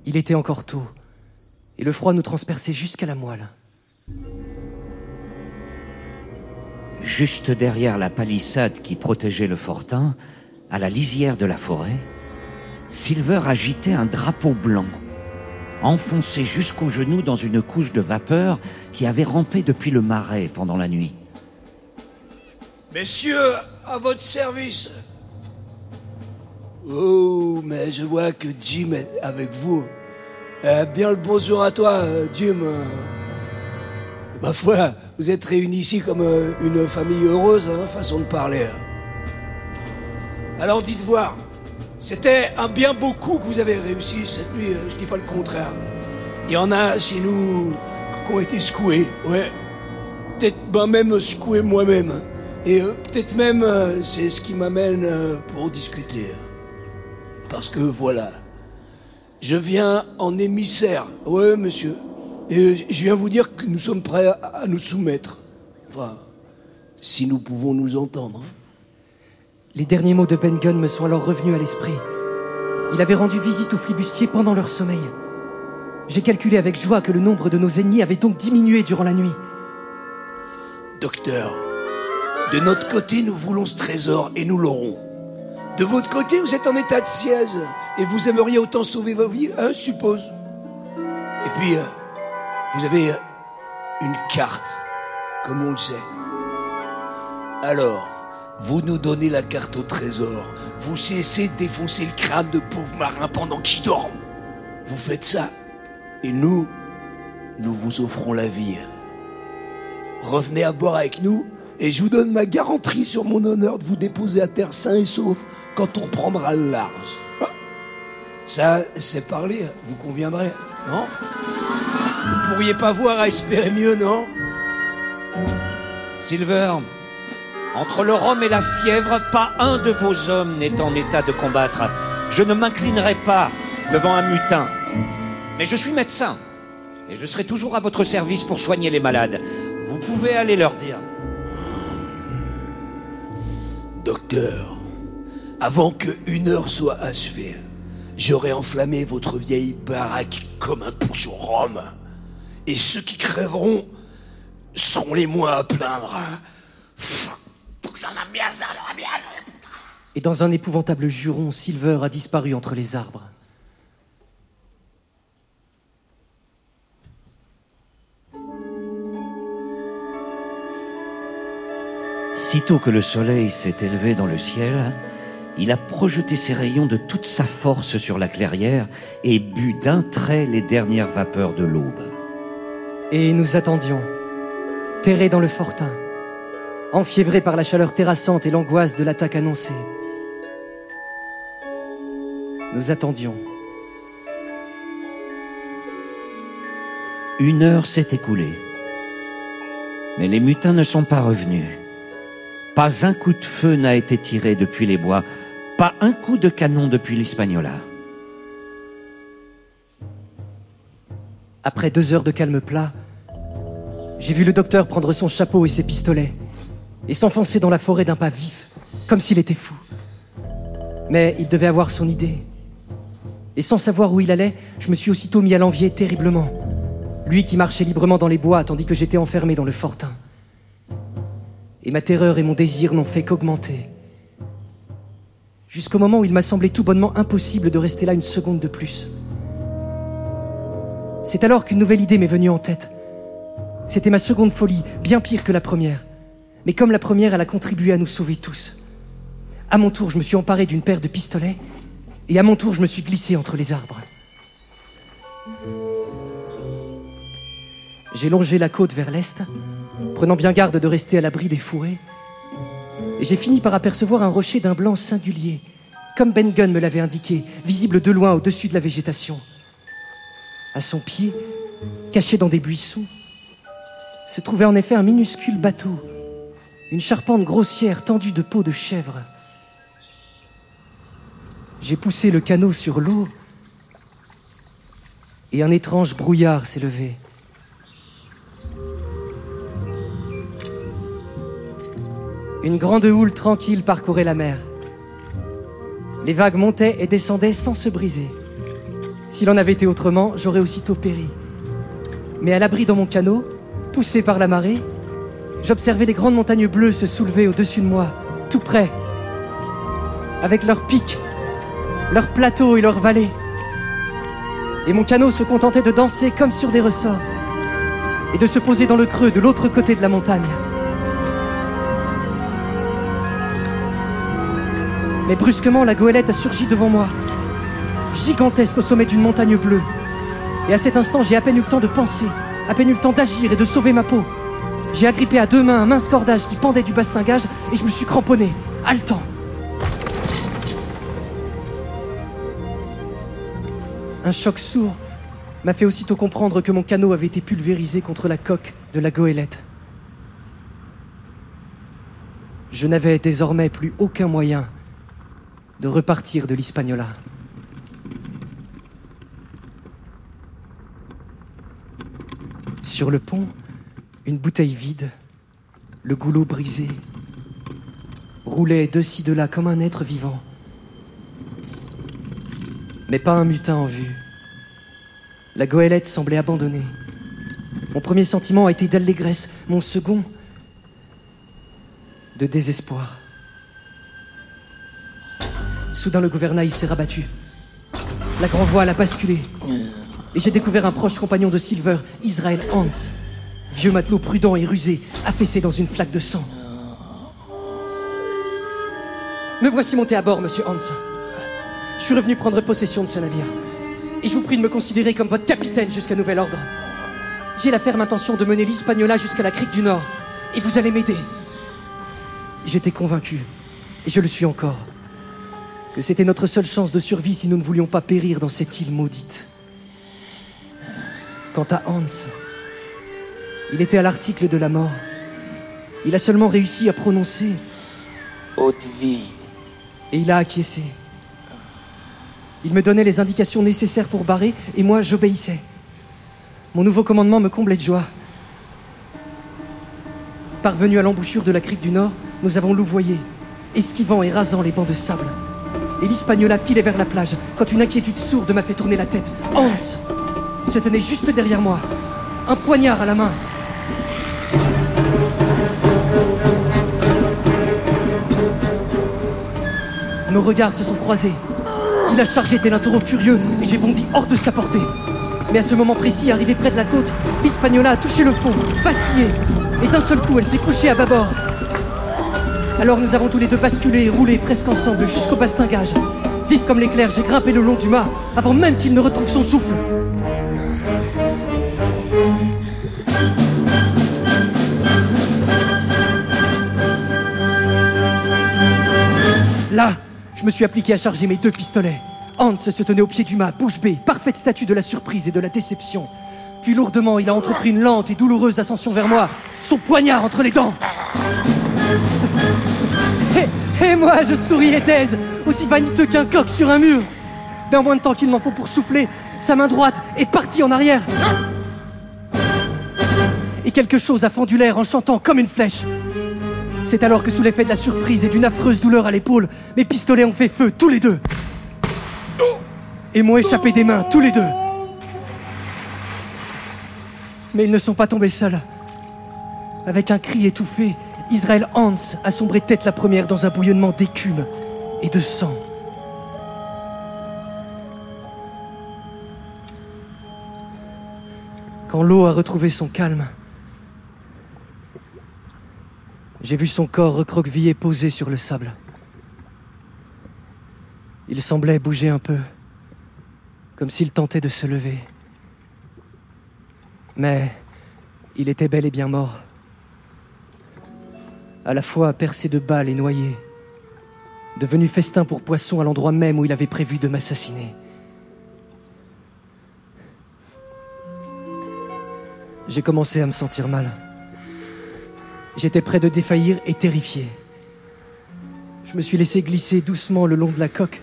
Il était encore tôt, et le froid nous transperçait jusqu'à la moelle. Juste derrière la palissade qui protégeait le fortin, à la lisière de la forêt, Silver agitait un drapeau blanc, enfoncé jusqu'aux genoux dans une couche de vapeur qui avait rampé depuis le marais pendant la nuit. Messieurs, à votre service. Oh, mais je vois que Jim est avec vous. Eh bien le bonjour à toi, Jim. Ma foi, vous êtes réunis ici comme euh, une famille heureuse, hein, façon de parler. Alors dites voir, c'était un bien beau coup que vous avez réussi cette nuit, euh, je dis pas le contraire. Il y en a chez nous qui ont été secoués, ouais. Peut-être ben, même secoués moi-même. Et euh, peut-être même c'est ce qui m'amène pour discuter. Parce que voilà, je viens en émissaire, ouais monsieur. Et je viens vous dire que nous sommes prêts à, nous soumettre. Enfin, si nous pouvons nous entendre. Les derniers mots de Ben Gunn me sont alors revenus à l'esprit. Il avait rendu visite aux flibustiers pendant leur sommeil. J'ai calculé avec joie que le nombre de nos ennemis avait donc diminué durant la nuit. Docteur, de notre côté, nous voulons ce trésor et nous l'aurons. De votre côté, vous êtes en état de siège et vous aimeriez autant sauver vos vies, hein, je suppose. Et puis, euh, vous avez euh, une carte, comme on le sait. Alors, vous nous donnez la carte au trésor. Vous cessez de défoncer le crâne de pauvres marins pendant qu'ils dorment. Vous faites ça. Et nous, nous vous offrons la vie. Revenez à bord avec nous et je vous donne ma garantie sur mon honneur de vous déposer à terre sain et sauf quand on reprendra le large. Ah. Ça, c'est parler, vous conviendrez, non? Pourriez pas voir à espérer mieux, non Silver, entre le rhum et la fièvre, pas un de vos hommes n'est en état de combattre. Je ne m'inclinerai pas devant un mutin. Mais je suis médecin. Et je serai toujours à votre service pour soigner les malades. Vous pouvez aller leur dire. Docteur, avant que une heure soit achevée, j'aurai enflammé votre vieille baraque comme un au rhum. Et ceux qui crèveront seront les moins à plaindre. Et dans un épouvantable juron, Silver a disparu entre les arbres. Sitôt que le soleil s'est élevé dans le ciel, il a projeté ses rayons de toute sa force sur la clairière et bu d'un trait les dernières vapeurs de l'aube. Et nous attendions, terrés dans le fortin, enfiévrés par la chaleur terrassante et l'angoisse de l'attaque annoncée. Nous attendions. Une heure s'est écoulée. Mais les mutins ne sont pas revenus. Pas un coup de feu n'a été tiré depuis les bois, pas un coup de canon depuis l'Hispaniola. Après deux heures de calme plat, j'ai vu le docteur prendre son chapeau et ses pistolets et s'enfoncer dans la forêt d'un pas vif, comme s'il était fou. Mais il devait avoir son idée. Et sans savoir où il allait, je me suis aussitôt mis à l'envier terriblement. Lui qui marchait librement dans les bois tandis que j'étais enfermé dans le fortin. Et ma terreur et mon désir n'ont fait qu'augmenter. Jusqu'au moment où il m'a semblé tout bonnement impossible de rester là une seconde de plus. C'est alors qu'une nouvelle idée m'est venue en tête. C'était ma seconde folie, bien pire que la première. Mais comme la première, elle a contribué à nous sauver tous. À mon tour, je me suis emparé d'une paire de pistolets et à mon tour, je me suis glissé entre les arbres. J'ai longé la côte vers l'est, prenant bien garde de rester à l'abri des fourrés, et j'ai fini par apercevoir un rocher d'un blanc singulier, comme Ben Gunn me l'avait indiqué, visible de loin au-dessus de la végétation. À son pied, caché dans des buissons, se trouvait en effet un minuscule bateau, une charpente grossière tendue de peau de chèvre. J'ai poussé le canot sur l'eau et un étrange brouillard s'est levé. Une grande houle tranquille parcourait la mer. Les vagues montaient et descendaient sans se briser. S'il en avait été autrement, j'aurais aussitôt péri. Mais à l'abri dans mon canot, poussé par la marée, j'observais les grandes montagnes bleues se soulever au-dessus de moi, tout près, avec leurs pics leurs plateaux et leurs vallées. Et mon canot se contentait de danser comme sur des ressorts et de se poser dans le creux de l'autre côté de la montagne. Mais brusquement, la goélette a surgi devant moi, gigantesque au sommet d'une montagne bleue. Et à cet instant, j'ai à peine eu le temps de penser, à peine eu le temps d'agir et de sauver ma peau. J'ai agrippé à deux mains un mince cordage qui pendait du bastingage et je me suis cramponné, haletant. Un choc sourd m'a fait aussitôt comprendre que mon canot avait été pulvérisé contre la coque de la goélette. Je n'avais désormais plus aucun moyen de repartir de l'Hispaniola. Sur le pont, une bouteille vide, le goulot brisé, roulait de ci de là comme un être vivant mais pas un mutin en vue. La goélette semblait abandonnée. Mon premier sentiment a été d'allégresse, mon second de désespoir. Soudain, le gouvernail s'est rabattu. La grand voile a basculé. Et j'ai découvert un proche compagnon de Silver, Israël Hans. Vieux matelot prudent et rusé, affaissé dans une flaque de sang. Me voici monté à bord, monsieur Hans. Je suis revenu prendre possession de ce navire. Et je vous prie de me considérer comme votre capitaine jusqu'à nouvel ordre. J'ai la ferme intention de mener l'Hispaniola jusqu'à la crique du Nord. Et vous allez m'aider. J'étais convaincu, et je le suis encore, que c'était notre seule chance de survie si nous ne voulions pas périr dans cette île maudite. Quant à Hans, il était à l'article de la mort. Il a seulement réussi à prononcer Haute vie. Et il a acquiescé. Il me donnait les indications nécessaires pour barrer et moi j'obéissais. Mon nouveau commandement me comblait de joie. Parvenu à l'embouchure de la crique du Nord, nous avons louvoyé, esquivant et rasant les bancs de sable. Et l'Hispaniola filait vers la plage quand une inquiétude sourde m'a fait tourner la tête. Hans se tenait juste derrière moi, un poignard à la main. Nos regards se sont croisés. Il a chargé tel un taureau furieux et j'ai bondi hors de sa portée. Mais à ce moment précis, arrivé près de la côte, l'Hispaniola a touché le fond, vacillé, et d'un seul coup, elle s'est couchée à bâbord. Alors nous avons tous les deux basculé et roulé presque ensemble jusqu'au bastingage. Vite comme l'éclair, j'ai grimpé le long du mât avant même qu'il ne retrouve son souffle. Là, je me suis appliqué à charger mes deux pistolets. Hans se tenait au pied du mât, bouche bée, parfaite statue de la surprise et de la déception. Puis lourdement, il a entrepris une lente et douloureuse ascension vers moi, son poignard entre les dents. et, moi, je souriais d'aise, aussi vaniteux qu'un coq sur un mur. Mais en moins de temps qu'il m'en faut pour souffler, sa main droite est partie en arrière. Et quelque chose a fendu l'air en chantant comme une flèche. C'est alors que sous l'effet de la surprise et d'une affreuse douleur à l'épaule, mes pistolets ont fait feu, tous les deux. Et m'ont échappé des mains, tous les deux. Mais ils ne sont pas tombés seuls. Avec un cri étouffé, Israël Hans a sombré tête la première dans un bouillonnement d'écume et de sang. Quand l'eau a retrouvé son calme, j'ai vu son corps recroquevillé posé sur le sable. Il semblait bouger un peu, comme s'il tentait de se lever. Mais il était bel et bien mort, à la fois percé de balles et noyé, devenu festin pour poisson à l'endroit même où il avait prévu de m'assassiner. J'ai commencé à me sentir mal. J'étais près de défaillir et terrifié. Je me suis laissé glisser doucement le long de la coque.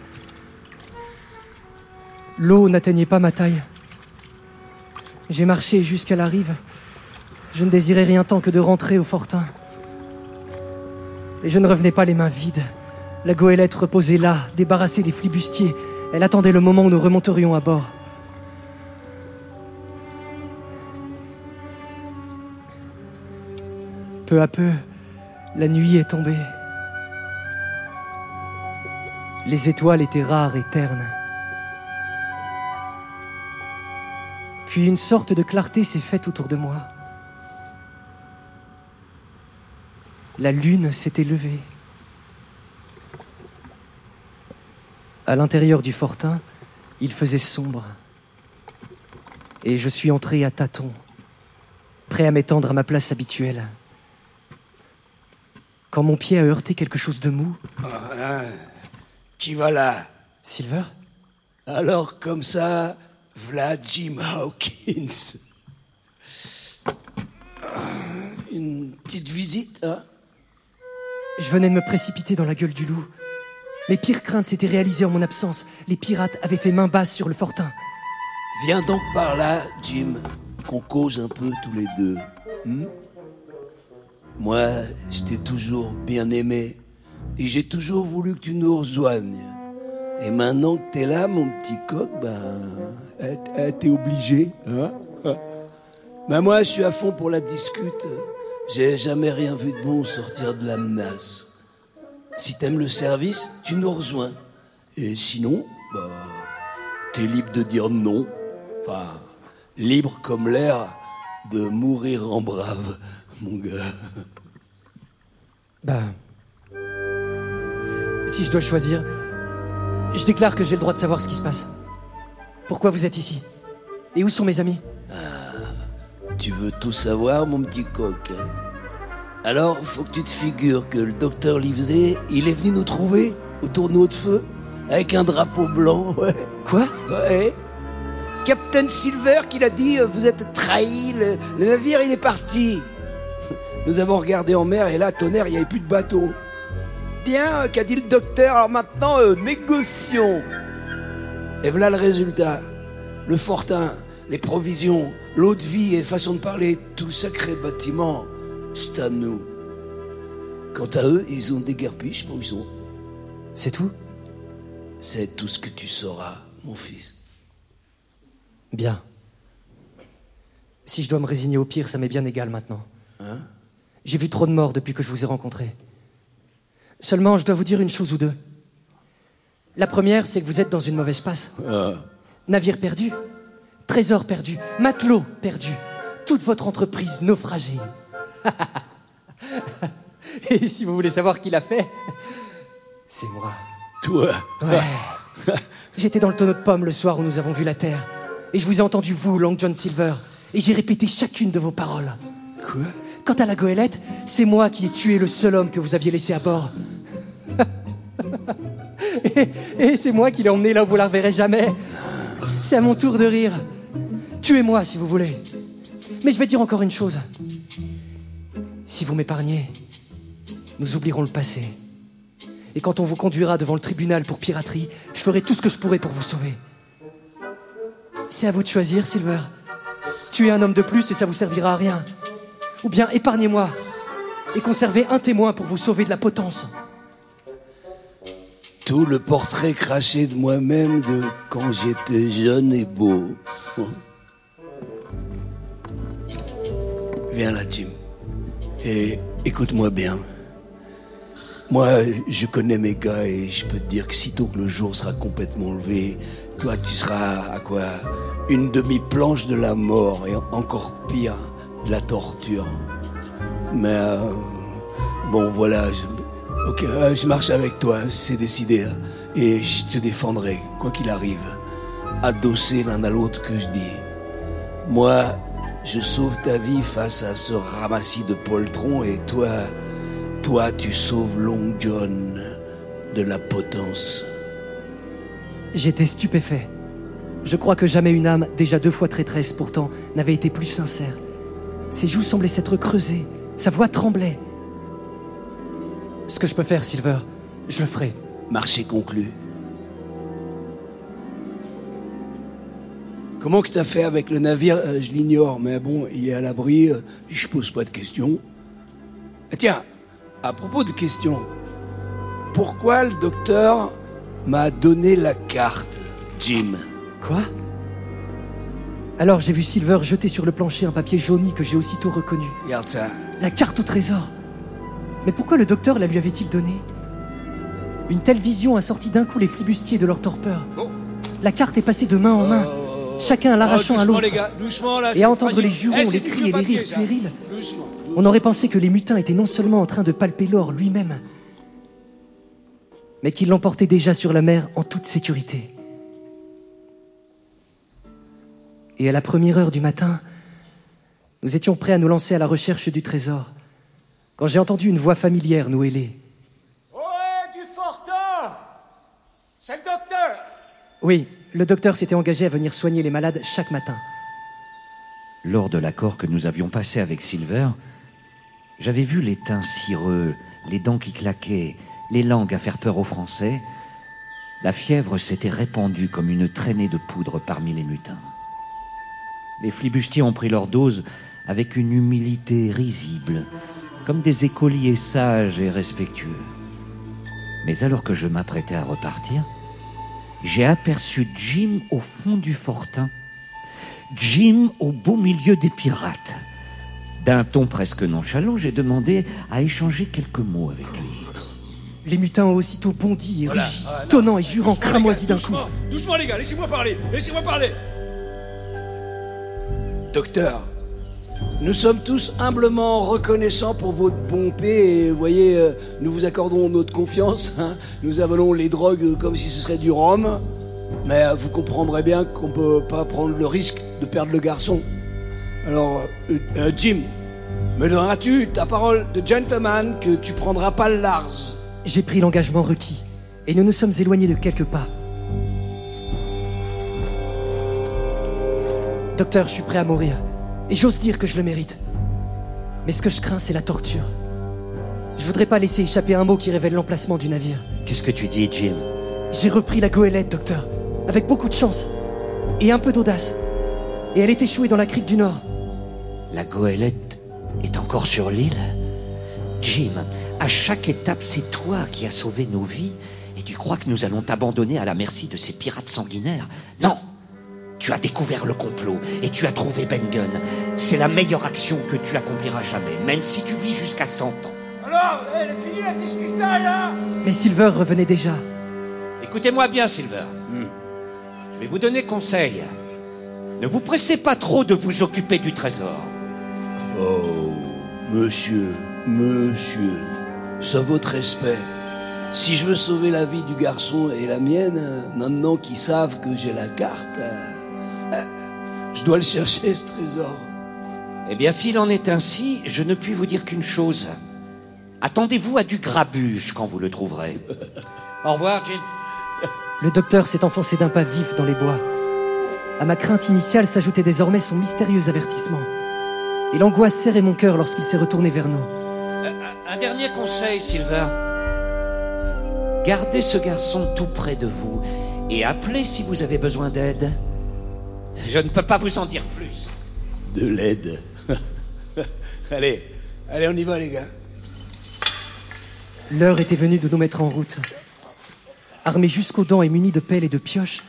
L'eau n'atteignait pas ma taille. J'ai marché jusqu'à la rive. Je ne désirais rien tant que de rentrer au fortin. Et je ne revenais pas les mains vides. La goélette reposait là, débarrassée des flibustiers. Elle attendait le moment où nous remonterions à bord. Peu à peu, la nuit est tombée. Les étoiles étaient rares et ternes. Puis une sorte de clarté s'est faite autour de moi. La lune s'était levée. À l'intérieur du fortin, il faisait sombre. Et je suis entré à tâtons, prêt à m'étendre à ma place habituelle. Quand mon pied a heurté quelque chose de mou, Ah, hein. Qui va là? Silver? Alors, comme ça, Vlad Jim Hawkins. Ah, Une petite visite, hein? Je venais de me précipiter dans la gueule du loup. Mes pires craintes s'étaient réalisées en mon absence. Les pirates avaient fait main basse sur le fortin. Viens donc par là, Jim, qu'on cause un peu tous les deux. hmm? Moi, je t'ai toujours bien aimé. Et j'ai toujours voulu que tu nous rejoignes. Et maintenant que t'es là, mon petit coq, ben, eh, eh, t'es obligé, hein Ben moi, je suis à fond pour la discute. J'ai jamais rien vu de bon sortir de la menace. Si t'aimes le service, tu nous rejoins. Et sinon, bah, t'es libre de dire non. Enfin, libre comme l'air de mourir en brave, mon gars. Bah. Si je dois choisir, je déclare que j'ai le droit de savoir ce qui se passe. Pourquoi vous êtes ici? Et où sont mes amis? Tu veux tout savoir, mon petit coq Alors, faut que tu te figures que le docteur Livesey, il est venu nous trouver au tourneau de feu, avec un drapeau blanc, ouais. Quoi? Ouais. Captain Silver qui l'a dit, euh, vous êtes trahi, le, le navire il est parti. Nous avons regardé en mer et là, tonnerre, il n'y avait plus de bateau. Bien, euh, qu'a dit le docteur, alors maintenant, euh, négocions. Et voilà le résultat. Le fortin, les provisions, l'eau de vie et façon de parler, tout sacré bâtiment, c'est à nous. Quant à eux, ils ont des guerpiches, où ils sont. C'est tout? C'est tout ce que tu sauras, mon fils. Bien. Si je dois me résigner au pire, ça m'est bien égal maintenant. Hein? J'ai vu trop de morts depuis que je vous ai rencontré. Seulement, je dois vous dire une chose ou deux. La première, c'est que vous êtes dans une mauvaise passe. Navire perdu, trésor perdu, matelot perdu, toute votre entreprise naufragée. Et si vous voulez savoir qui l'a fait, c'est moi. Toi Ouais. J'étais dans le tonneau de pommes le soir où nous avons vu la Terre. Et je vous ai entendu, vous, Long John Silver. Et j'ai répété chacune de vos paroles. Quoi? Quant à la goélette, c'est moi qui ai tué le seul homme que vous aviez laissé à bord. et c'est moi qui l'ai emmené là où vous la reverrez jamais. C'est à mon tour de rire. Tuez-moi si vous voulez. Mais je vais dire encore une chose. Si vous m'épargnez, nous oublierons le passé. Et quand on vous conduira devant le tribunal pour piraterie, je ferai tout ce que je pourrai pour vous sauver. C'est à vous de choisir, Silver. Tuez un homme de plus et ça vous servira à rien. Ou bien épargnez-moi. et conserver un témoin pour vous sauver de la potence. Tout le portrait craché de moi-même de quand j'étais jeune et beau. Viens là, Jim. Et écoute-moi bien. Moi, je connais mes gars et je peux te dire que sitôt que le jour sera complètement levé, toi, tu seras à quoi Une demi-planche de la mort et encore pire, de la torture. Mais euh, bon, voilà. Je, ok, euh, je marche avec toi, c'est décidé. hein. Et je te défendrai, quoi qu'il arrive. Adossé l'un à l'autre que je dis. Moi, je sauve ta vie face à ce ramassis de poltrons et toi, toi, tu sauves Long John de la potence. J'étais stupéfait. Je crois que jamais une âme, déjà deux fois traîtresse pourtant, n'avait été plus sincère. Ses joues semblaient s'être creusées, sa voix tremblait. Ce que je peux faire, Silver, je le ferai. Marché conclu. Comment que t'as fait avec le navire? Euh, Je l'ignore, mais bon, il est à l'abri, euh, je pose pas de questions. Ah, Tiens, à propos de questions, pourquoi le docteur m'a donné la carte, Jim? Quoi? Alors j'ai vu Silver jeter sur le plancher un papier jauni que j'ai aussitôt reconnu. Regarde ça. La carte au trésor. Mais pourquoi le docteur la lui avait-il donnée? Une telle vision a sorti d'un coup les flibustiers de leur torpeur. La carte est passée de main en main, chacun l'arrachant à l'autre. Et à entendre les jurons, les cris et les rires puérils, on aurait pensé que les mutins étaient non seulement en train de palper l'or lui-même, mais qu'ils l'emportaient déjà sur la mer en toute sécurité. Et à la première heure du matin, nous étions prêts à nous lancer à la recherche du trésor, quand j'ai entendu une voix familière nous héler. Ohé, du Fortin C'est le docteur Oui, le docteur s'était engagé à venir soigner les malades chaque matin. Lors de l'accord que nous avions passé avec Silver, j'avais vu les teints cireux, les dents qui claquaient, les langues à faire peur aux Français. La fièvre s'était répandue comme une traînée de poudre parmi les mutins. Les flibustiers ont pris leur dose avec une humilité risible, comme des écoliers sages et respectueux. Mais alors que je m'apprêtais à repartir, j'ai aperçu Jim au fond du fortin. Jim au beau milieu des pirates. D'un ton presque nonchalant, j'ai demandé à échanger quelques mots avec lui. Les mutins ont aussitôt bondi et rugi, tonnant et jurant cramoisi d'un coup. Doucement, doucement les gars, laissez-moi parler, laissez-moi parler. Docteur, nous sommes tous humblement reconnaissants pour votre bonté et vous voyez, euh, nous vous accordons notre confiance. hein. Nous avalons les drogues comme si ce serait du rhum. Mais euh, vous comprendrez bien qu'on peut pas prendre le risque de perdre le garçon. Alors, euh, Jim, me donneras-tu ta parole de gentleman que tu prendras pas le large J'ai pris l'engagement requis, et nous nous sommes éloignés de quelques pas. Docteur, je suis prêt à mourir, et j'ose dire que je le mérite. Mais ce que je crains, c'est la torture. Je voudrais pas laisser échapper un mot qui révèle l'emplacement du navire. Qu'est-ce que tu dis, Jim? J'ai repris la goélette, docteur, avec beaucoup de chance, et un peu d'audace. Et elle est échouée dans la crique du Nord. La goélette est encore sur l'île? Jim, à chaque étape, c'est toi qui as sauvé nos vies et tu crois que nous allons t'abandonner à la merci de ces pirates sanguinaires? Non Tu as découvert le complot et tu as trouvé Ben Gunn. C'est la meilleure action que tu accompliras jamais, même si tu vis jusqu'à 100 ans. Alors, elle est finie la discussion là Mais Silver revenait déjà. Écoutez-moi bien, Silver. Je vais vous donner conseil. Ne vous pressez pas trop de vous occuper du trésor. Oh, monsieur, monsieur, ça votre respect. Si je veux sauver la vie du garçon et la mienne, maintenant qu'ils savent que j'ai la carte, euh, je dois le chercher, ce trésor. Eh bien, s'il en est ainsi, je ne puis vous dire qu'une chose. Attendez-vous à du grabuge quand vous le trouverez. Au revoir, Jim. Le docteur s'est enfoncé d'un pas vif dans les bois. À ma crainte initiale s'ajoutait désormais son mystérieux avertissement. Et l'angoisse serrait mon cœur lorsqu'il s'est retourné vers nous. Un dernier conseil, Silver. Gardez ce garçon tout près de vous et appelez si vous avez besoin d'aide. Je ne peux pas vous en dire plus. De l'aide. allez, allez, on y va, les gars. L'heure était venue de nous mettre en route. Armés jusqu'aux dents et munis de pelles et de pioches,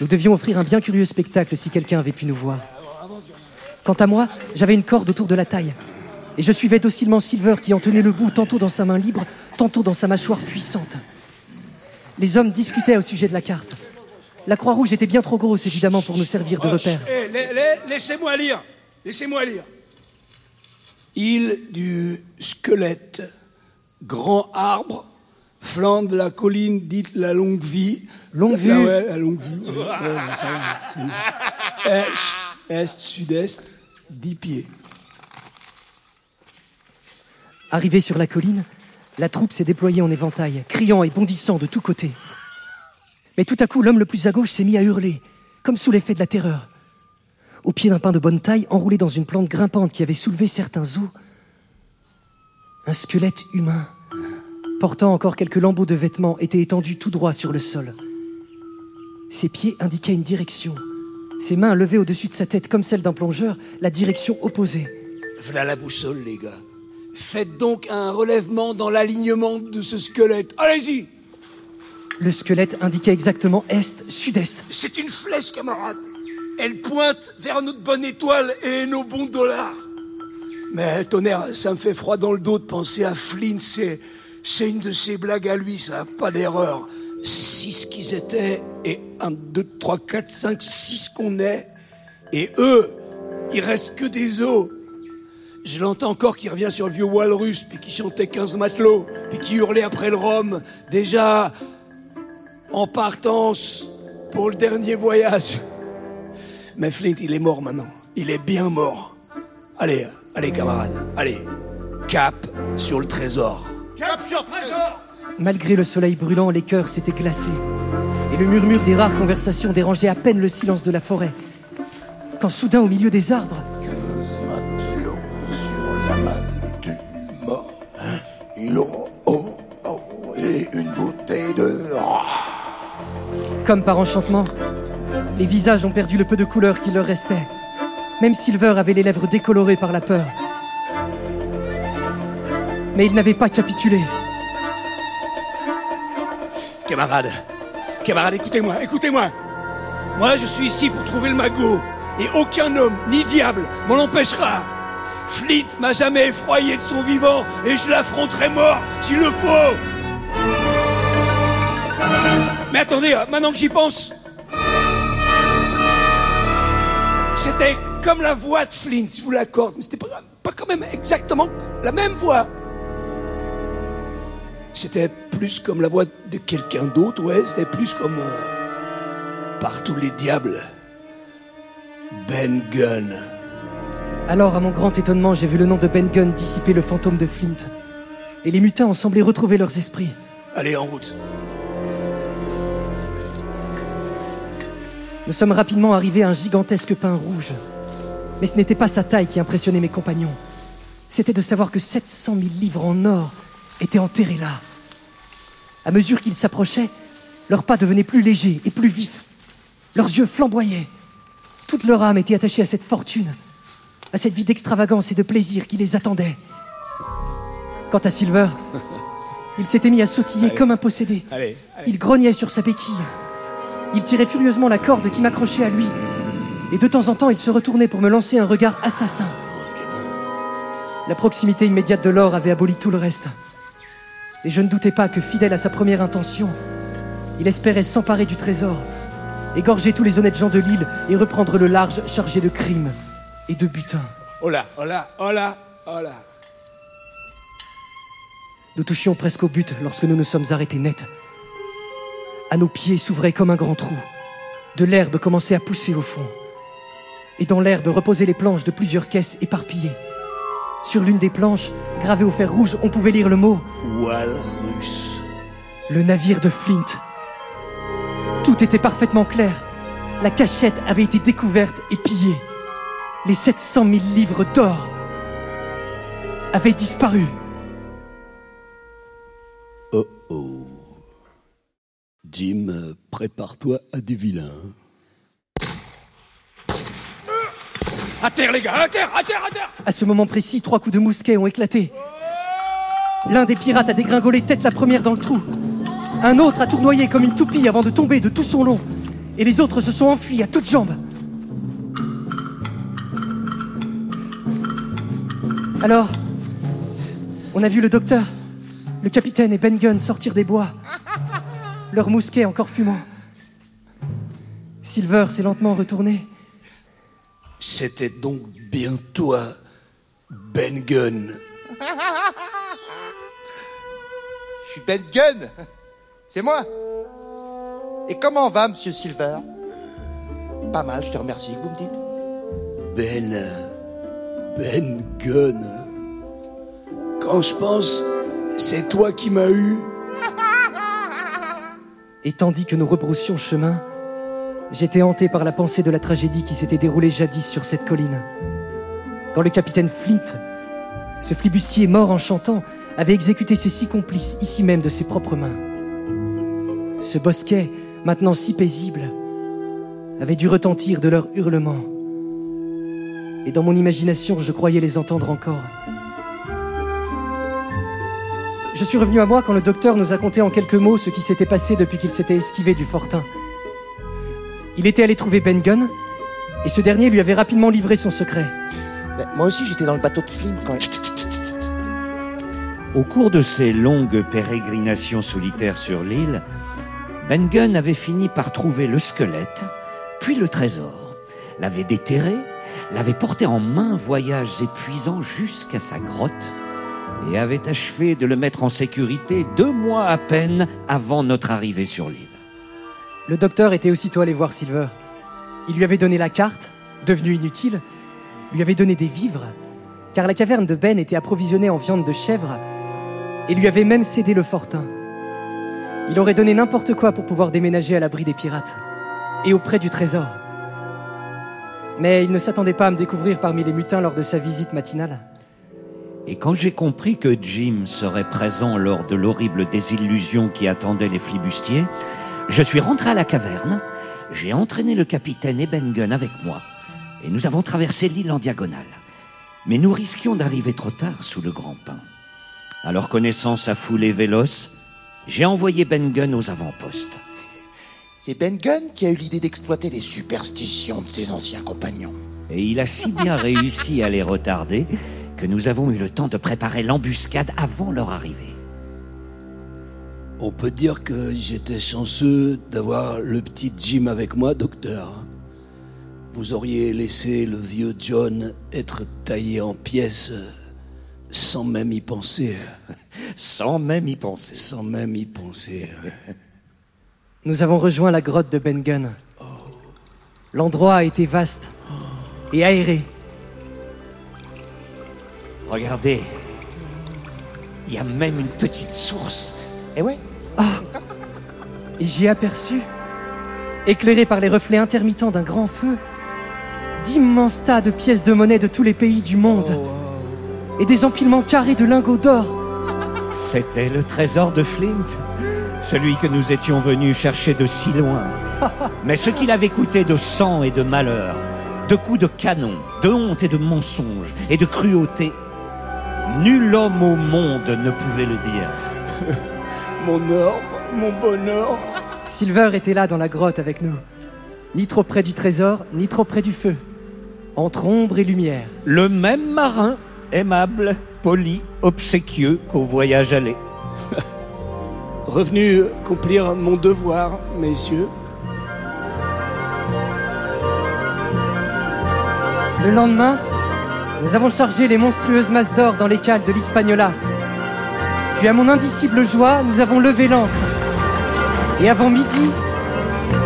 nous devions offrir un bien curieux spectacle si quelqu'un avait pu nous voir. Quant à moi, j'avais une corde autour de la taille, et je suivais docilement Silver qui en tenait le bout tantôt dans sa main libre, tantôt dans sa mâchoire puissante. Les hommes discutaient au sujet de la carte. La Croix-Rouge était bien trop grosse, évidemment, pour nous servir de repère. Eh, la- la- Laissez-moi lire. Laissez-moi lire. Île du squelette, grand arbre, flanc de la colline dite la longue vie. Longue Ah vue. ouais, la longue vue. Ouais, ouais, ça va, c'est bon. Est, est, sud-est, 10 pieds. Arrivé sur la colline, la troupe s'est déployée en éventail, criant et bondissant de tous côtés. Mais tout à coup, l'homme le plus à gauche s'est mis à hurler, comme sous l'effet de la terreur. Au pied d'un pin de bonne taille, enroulé dans une plante grimpante qui avait soulevé certains os, un squelette humain, portant encore quelques lambeaux de vêtements, était étendu tout droit sur le sol. Ses pieds indiquaient une direction. Ses mains levées au-dessus de sa tête comme celle d'un plongeur, la direction opposée. Voilà la boussole, les gars. Faites donc un relèvement dans l'alignement de ce squelette. Allez-y Le squelette indiquait exactement est, sud-est. C'est une flèche, camarade. Elle pointe vers notre bonne étoile et nos bons dollars. Mais tonnerre, ça me fait froid dans le dos de penser à Flynn. C'est, c'est une de ses blagues à lui, ça, pas d'erreur. Six qu'ils étaient, et un, deux, trois, quatre, cinq, six qu'on est. Et eux, il reste que des os. Je l'entends encore qui revient sur le vieux Walrus, puis qui chantait 15 matelots, puis qui hurlait après le rhum. Déjà, en partance pour le dernier voyage. Mais Flint, il est mort maintenant. Il est bien mort. Allez, allez, camarades, allez. Cap sur le trésor. Cap sur trésor Malgré le soleil brûlant, les cœurs s'étaient glacés. Et le murmure des rares conversations dérangeait à peine le silence de la forêt. Quand soudain, au milieu des arbres, comme par enchantement, les visages ont perdu le peu de couleur qui leur restait. Même Silver avait les lèvres décolorées par la peur. Mais il n'avait pas capitulé. Camarades, camarades, écoutez-moi, écoutez-moi. Moi, je suis ici pour trouver le magot. Et aucun homme, ni diable, m'en empêchera. Flint m'a jamais effroyé de son vivant et je l'affronterai mort s'il le faut. Mais attendez, euh, maintenant que j'y pense, c'était comme la voix de Flint, je vous l'accorde, mais c'était pas, pas quand même exactement la même voix. C'était plus comme la voix de quelqu'un d'autre, ouais, c'était plus comme euh, par tous les diables. Ben Gunn. Alors, à mon grand étonnement, j'ai vu le nom de Ben Gunn dissiper le fantôme de Flint. Et les mutins ont semblé retrouver leurs esprits. Allez, en route. Nous sommes rapidement arrivés à un gigantesque pin rouge. Mais ce n'était pas sa taille qui impressionnait mes compagnons. C'était de savoir que 700 000 livres en or étaient enterrés là. À mesure qu'ils s'approchaient, leurs pas devenaient plus légers et plus vifs. Leurs yeux flamboyaient. Toute leur âme était attachée à cette fortune, à cette vie d'extravagance et de plaisir qui les attendait. Quant à Silver, il s'était mis à sautiller comme un possédé. Allez, Il grognait sur sa béquille. Il tirait furieusement la corde qui m'accrochait à lui. Et de temps en temps, il se retournait pour me lancer un regard assassin. La proximité immédiate de l'or avait aboli tout le reste. Et je ne doutais pas que, fidèle à sa première intention, il espérait s'emparer du trésor, égorger tous les honnêtes gens de l'île et reprendre le large chargé de crimes et de butin. Oh là, oh là, oh là, oh là. Nous touchions presque au but lorsque nous nous sommes arrêtés net. À nos pieds s'ouvrait comme un grand trou. De l'herbe commençait à pousser au fond. Et dans l'herbe reposaient les planches de plusieurs caisses éparpillées. Sur l'une des planches, gravée au fer rouge, on pouvait lire le mot Walrus. Le navire de Flint. Tout était parfaitement clair. La cachette avait été découverte et pillée. Les 700 000 livres d'or avaient disparu. Oh oh. Jim, prépare-toi à du vilain. À terre, les gars, à terre, à terre, à terre À ce moment précis, trois coups de mousquet ont éclaté. L'un des pirates a dégringolé tête la première dans le trou. Un autre a tournoyé comme une toupie avant de tomber de tout son long. Et les autres se sont enfuis à toutes jambes. Alors, on a vu le docteur, le capitaine et Ben Gunn sortir des bois, leur mousquet encore fumant. Silver s'est lentement retourné. C'était donc bien toi, Ben Gunn. Je suis Ben Gunn. C'est moi. Et comment va, monsieur Silver? Pas mal, je te remercie, vous me dites? Ben. euh, Ben Gunn. Quand je pense, c'est toi qui m'as eu. Et tandis que nous rebroussions chemin, j'étais hanté par la pensée de la tragédie qui s'était déroulée jadis sur cette colline. Quand le capitaine Flint, ce flibustier mort en chantant, avait exécuté ses six complices ici même de ses propres mains. Ce bosquet, maintenant si paisible, avait dû retentir de leurs hurlements. Et dans mon imagination, je croyais les entendre encore. Je suis revenu à moi quand le docteur nous a conté en quelques mots ce qui s'était passé depuis qu'il s'était esquivé du fortin. Il était allé trouver Ben Gunn, et ce dernier lui avait rapidement livré son secret. Mais moi aussi, j'étais dans le bateau de Flynn quand. Au cours de ces longues pérégrinations solitaires sur l'île, Ben Gunn avait fini par trouver le squelette, puis le trésor, l'avait déterré, l'avait porté en main voyage épuisant jusqu'à sa grotte, et avait achevé de le mettre en sécurité deux mois à peine avant notre arrivée sur l'île. Le docteur était aussitôt allé voir Silver. Il lui avait donné la carte, devenue inutile, lui avait donné des vivres, car la caverne de Ben était approvisionnée en viande de chèvre, et lui avait même cédé le fortin. Il aurait donné n'importe quoi pour pouvoir déménager à l'abri des pirates, et auprès du trésor. Mais il ne s'attendait pas à me découvrir parmi les mutins lors de sa visite matinale. Et quand j'ai compris que Jim serait présent lors de l'horrible désillusion qui attendait les flibustiers, je suis rentré à la caverne, j'ai entraîné le capitaine et Ben Gunn avec moi, et nous avons traversé l'île en diagonale. Mais nous risquions d'arriver trop tard sous le grand pin. Alors connaissant sa foulée véloce, j'ai envoyé Ben Gunn aux avant-postes. C'est Ben Gunn qui a eu l'idée d'exploiter les superstitions de ses anciens compagnons. Et il a si bien réussi à les retarder que nous avons eu le temps de préparer l'embuscade avant leur arrivée. On peut dire que j'étais chanceux d'avoir le petit Jim avec moi, docteur. Vous auriez laissé le vieux John être taillé en pièces sans même y penser. Sans même y penser. Sans même y penser. Nous avons rejoint la grotte de Ben Gunn. L'endroit a été vaste et aéré. Regardez, il y a même une petite source. Eh ouais Et j'y ai aperçu, éclairé par les reflets intermittents d'un grand feu, d'immenses tas de pièces de monnaie de tous les pays du monde. Et des empilements carrés de lingots d'or. C'était le trésor de Flint, celui que nous étions venus chercher de si loin. Mais ce qu'il avait coûté de sang et de malheur, de coups de canon, de honte et de mensonges et de cruauté, nul homme au monde ne pouvait le dire. Mon or, mon bonheur. Silver était là dans la grotte avec nous. Ni trop près du trésor, ni trop près du feu. Entre ombre et lumière. Le même marin, aimable, poli, obséquieux qu'au voyage aller. Revenu accomplir mon devoir, messieurs. Le lendemain, nous avons chargé les monstrueuses masses d'or dans les cales de l'Hispaniola. Puis à mon indicible joie, nous avons levé l'ancre. Et avant midi,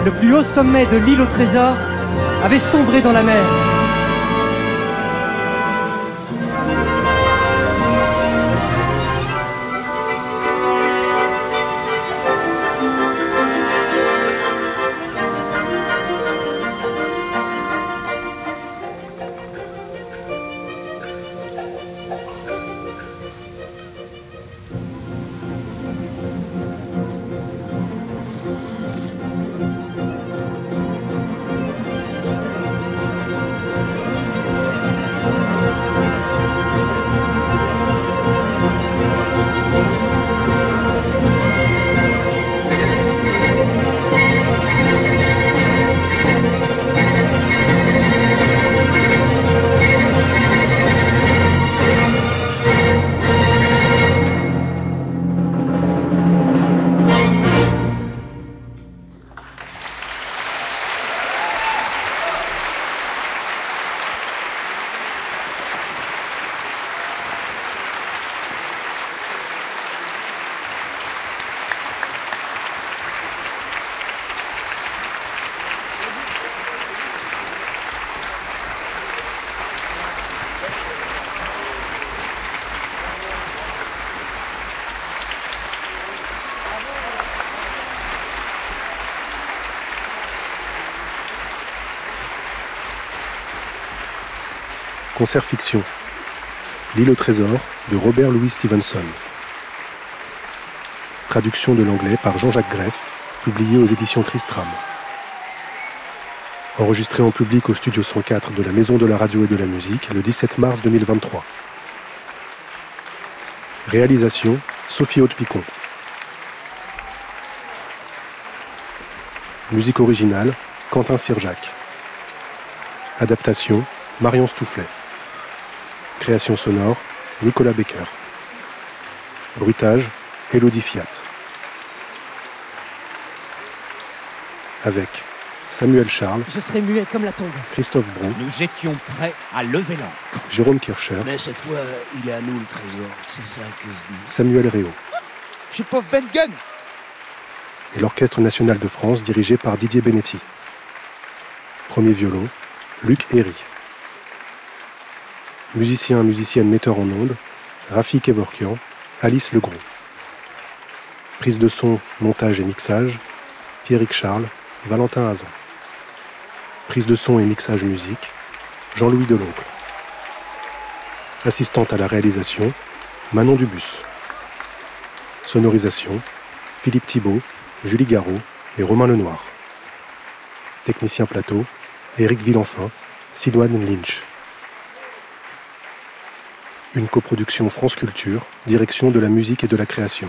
le plus haut sommet de l'île au trésor avait sombré dans la mer. Concert fiction. L'île au trésor de Robert Louis Stevenson. Traduction de l'anglais par Jean-Jacques Greff, publié aux éditions Tristram. Enregistré en public au studio 104 de la Maison de la Radio et de la Musique le 17 mars 2023. Réalisation Sophie Haute-Picon. Musique originale Quentin Sirjac. Adaptation Marion Stoufflet. Création sonore Nicolas Becker. Bruitage Elodie Fiat. Avec Samuel Charles, Je serai muet comme la tombe. Christophe Brou, Nous étions prêts à lever l'ancre. Jérôme Kircher, Mais cette fois, il est à nous le trésor. C'est ça que se dit. Samuel Réau Je suis pauvre Ben Gunn. et l'Orchestre national de France dirigé par Didier Benetti. Premier violon, Luc Herry. Musicien, musicienne, metteur en ondes, Rafik Evorkian, Alice Legros. Prise de son, montage et mixage, Pierrick Charles, Valentin Hazan. Prise de son et mixage musique, Jean-Louis Deloncle. Assistante à la réalisation, Manon Dubus. Sonorisation, Philippe Thibault, Julie Garot et Romain Lenoir. Technicien plateau, Éric Villenfin, Sidoine Lynch. Une coproduction France Culture, direction de la musique et de la création.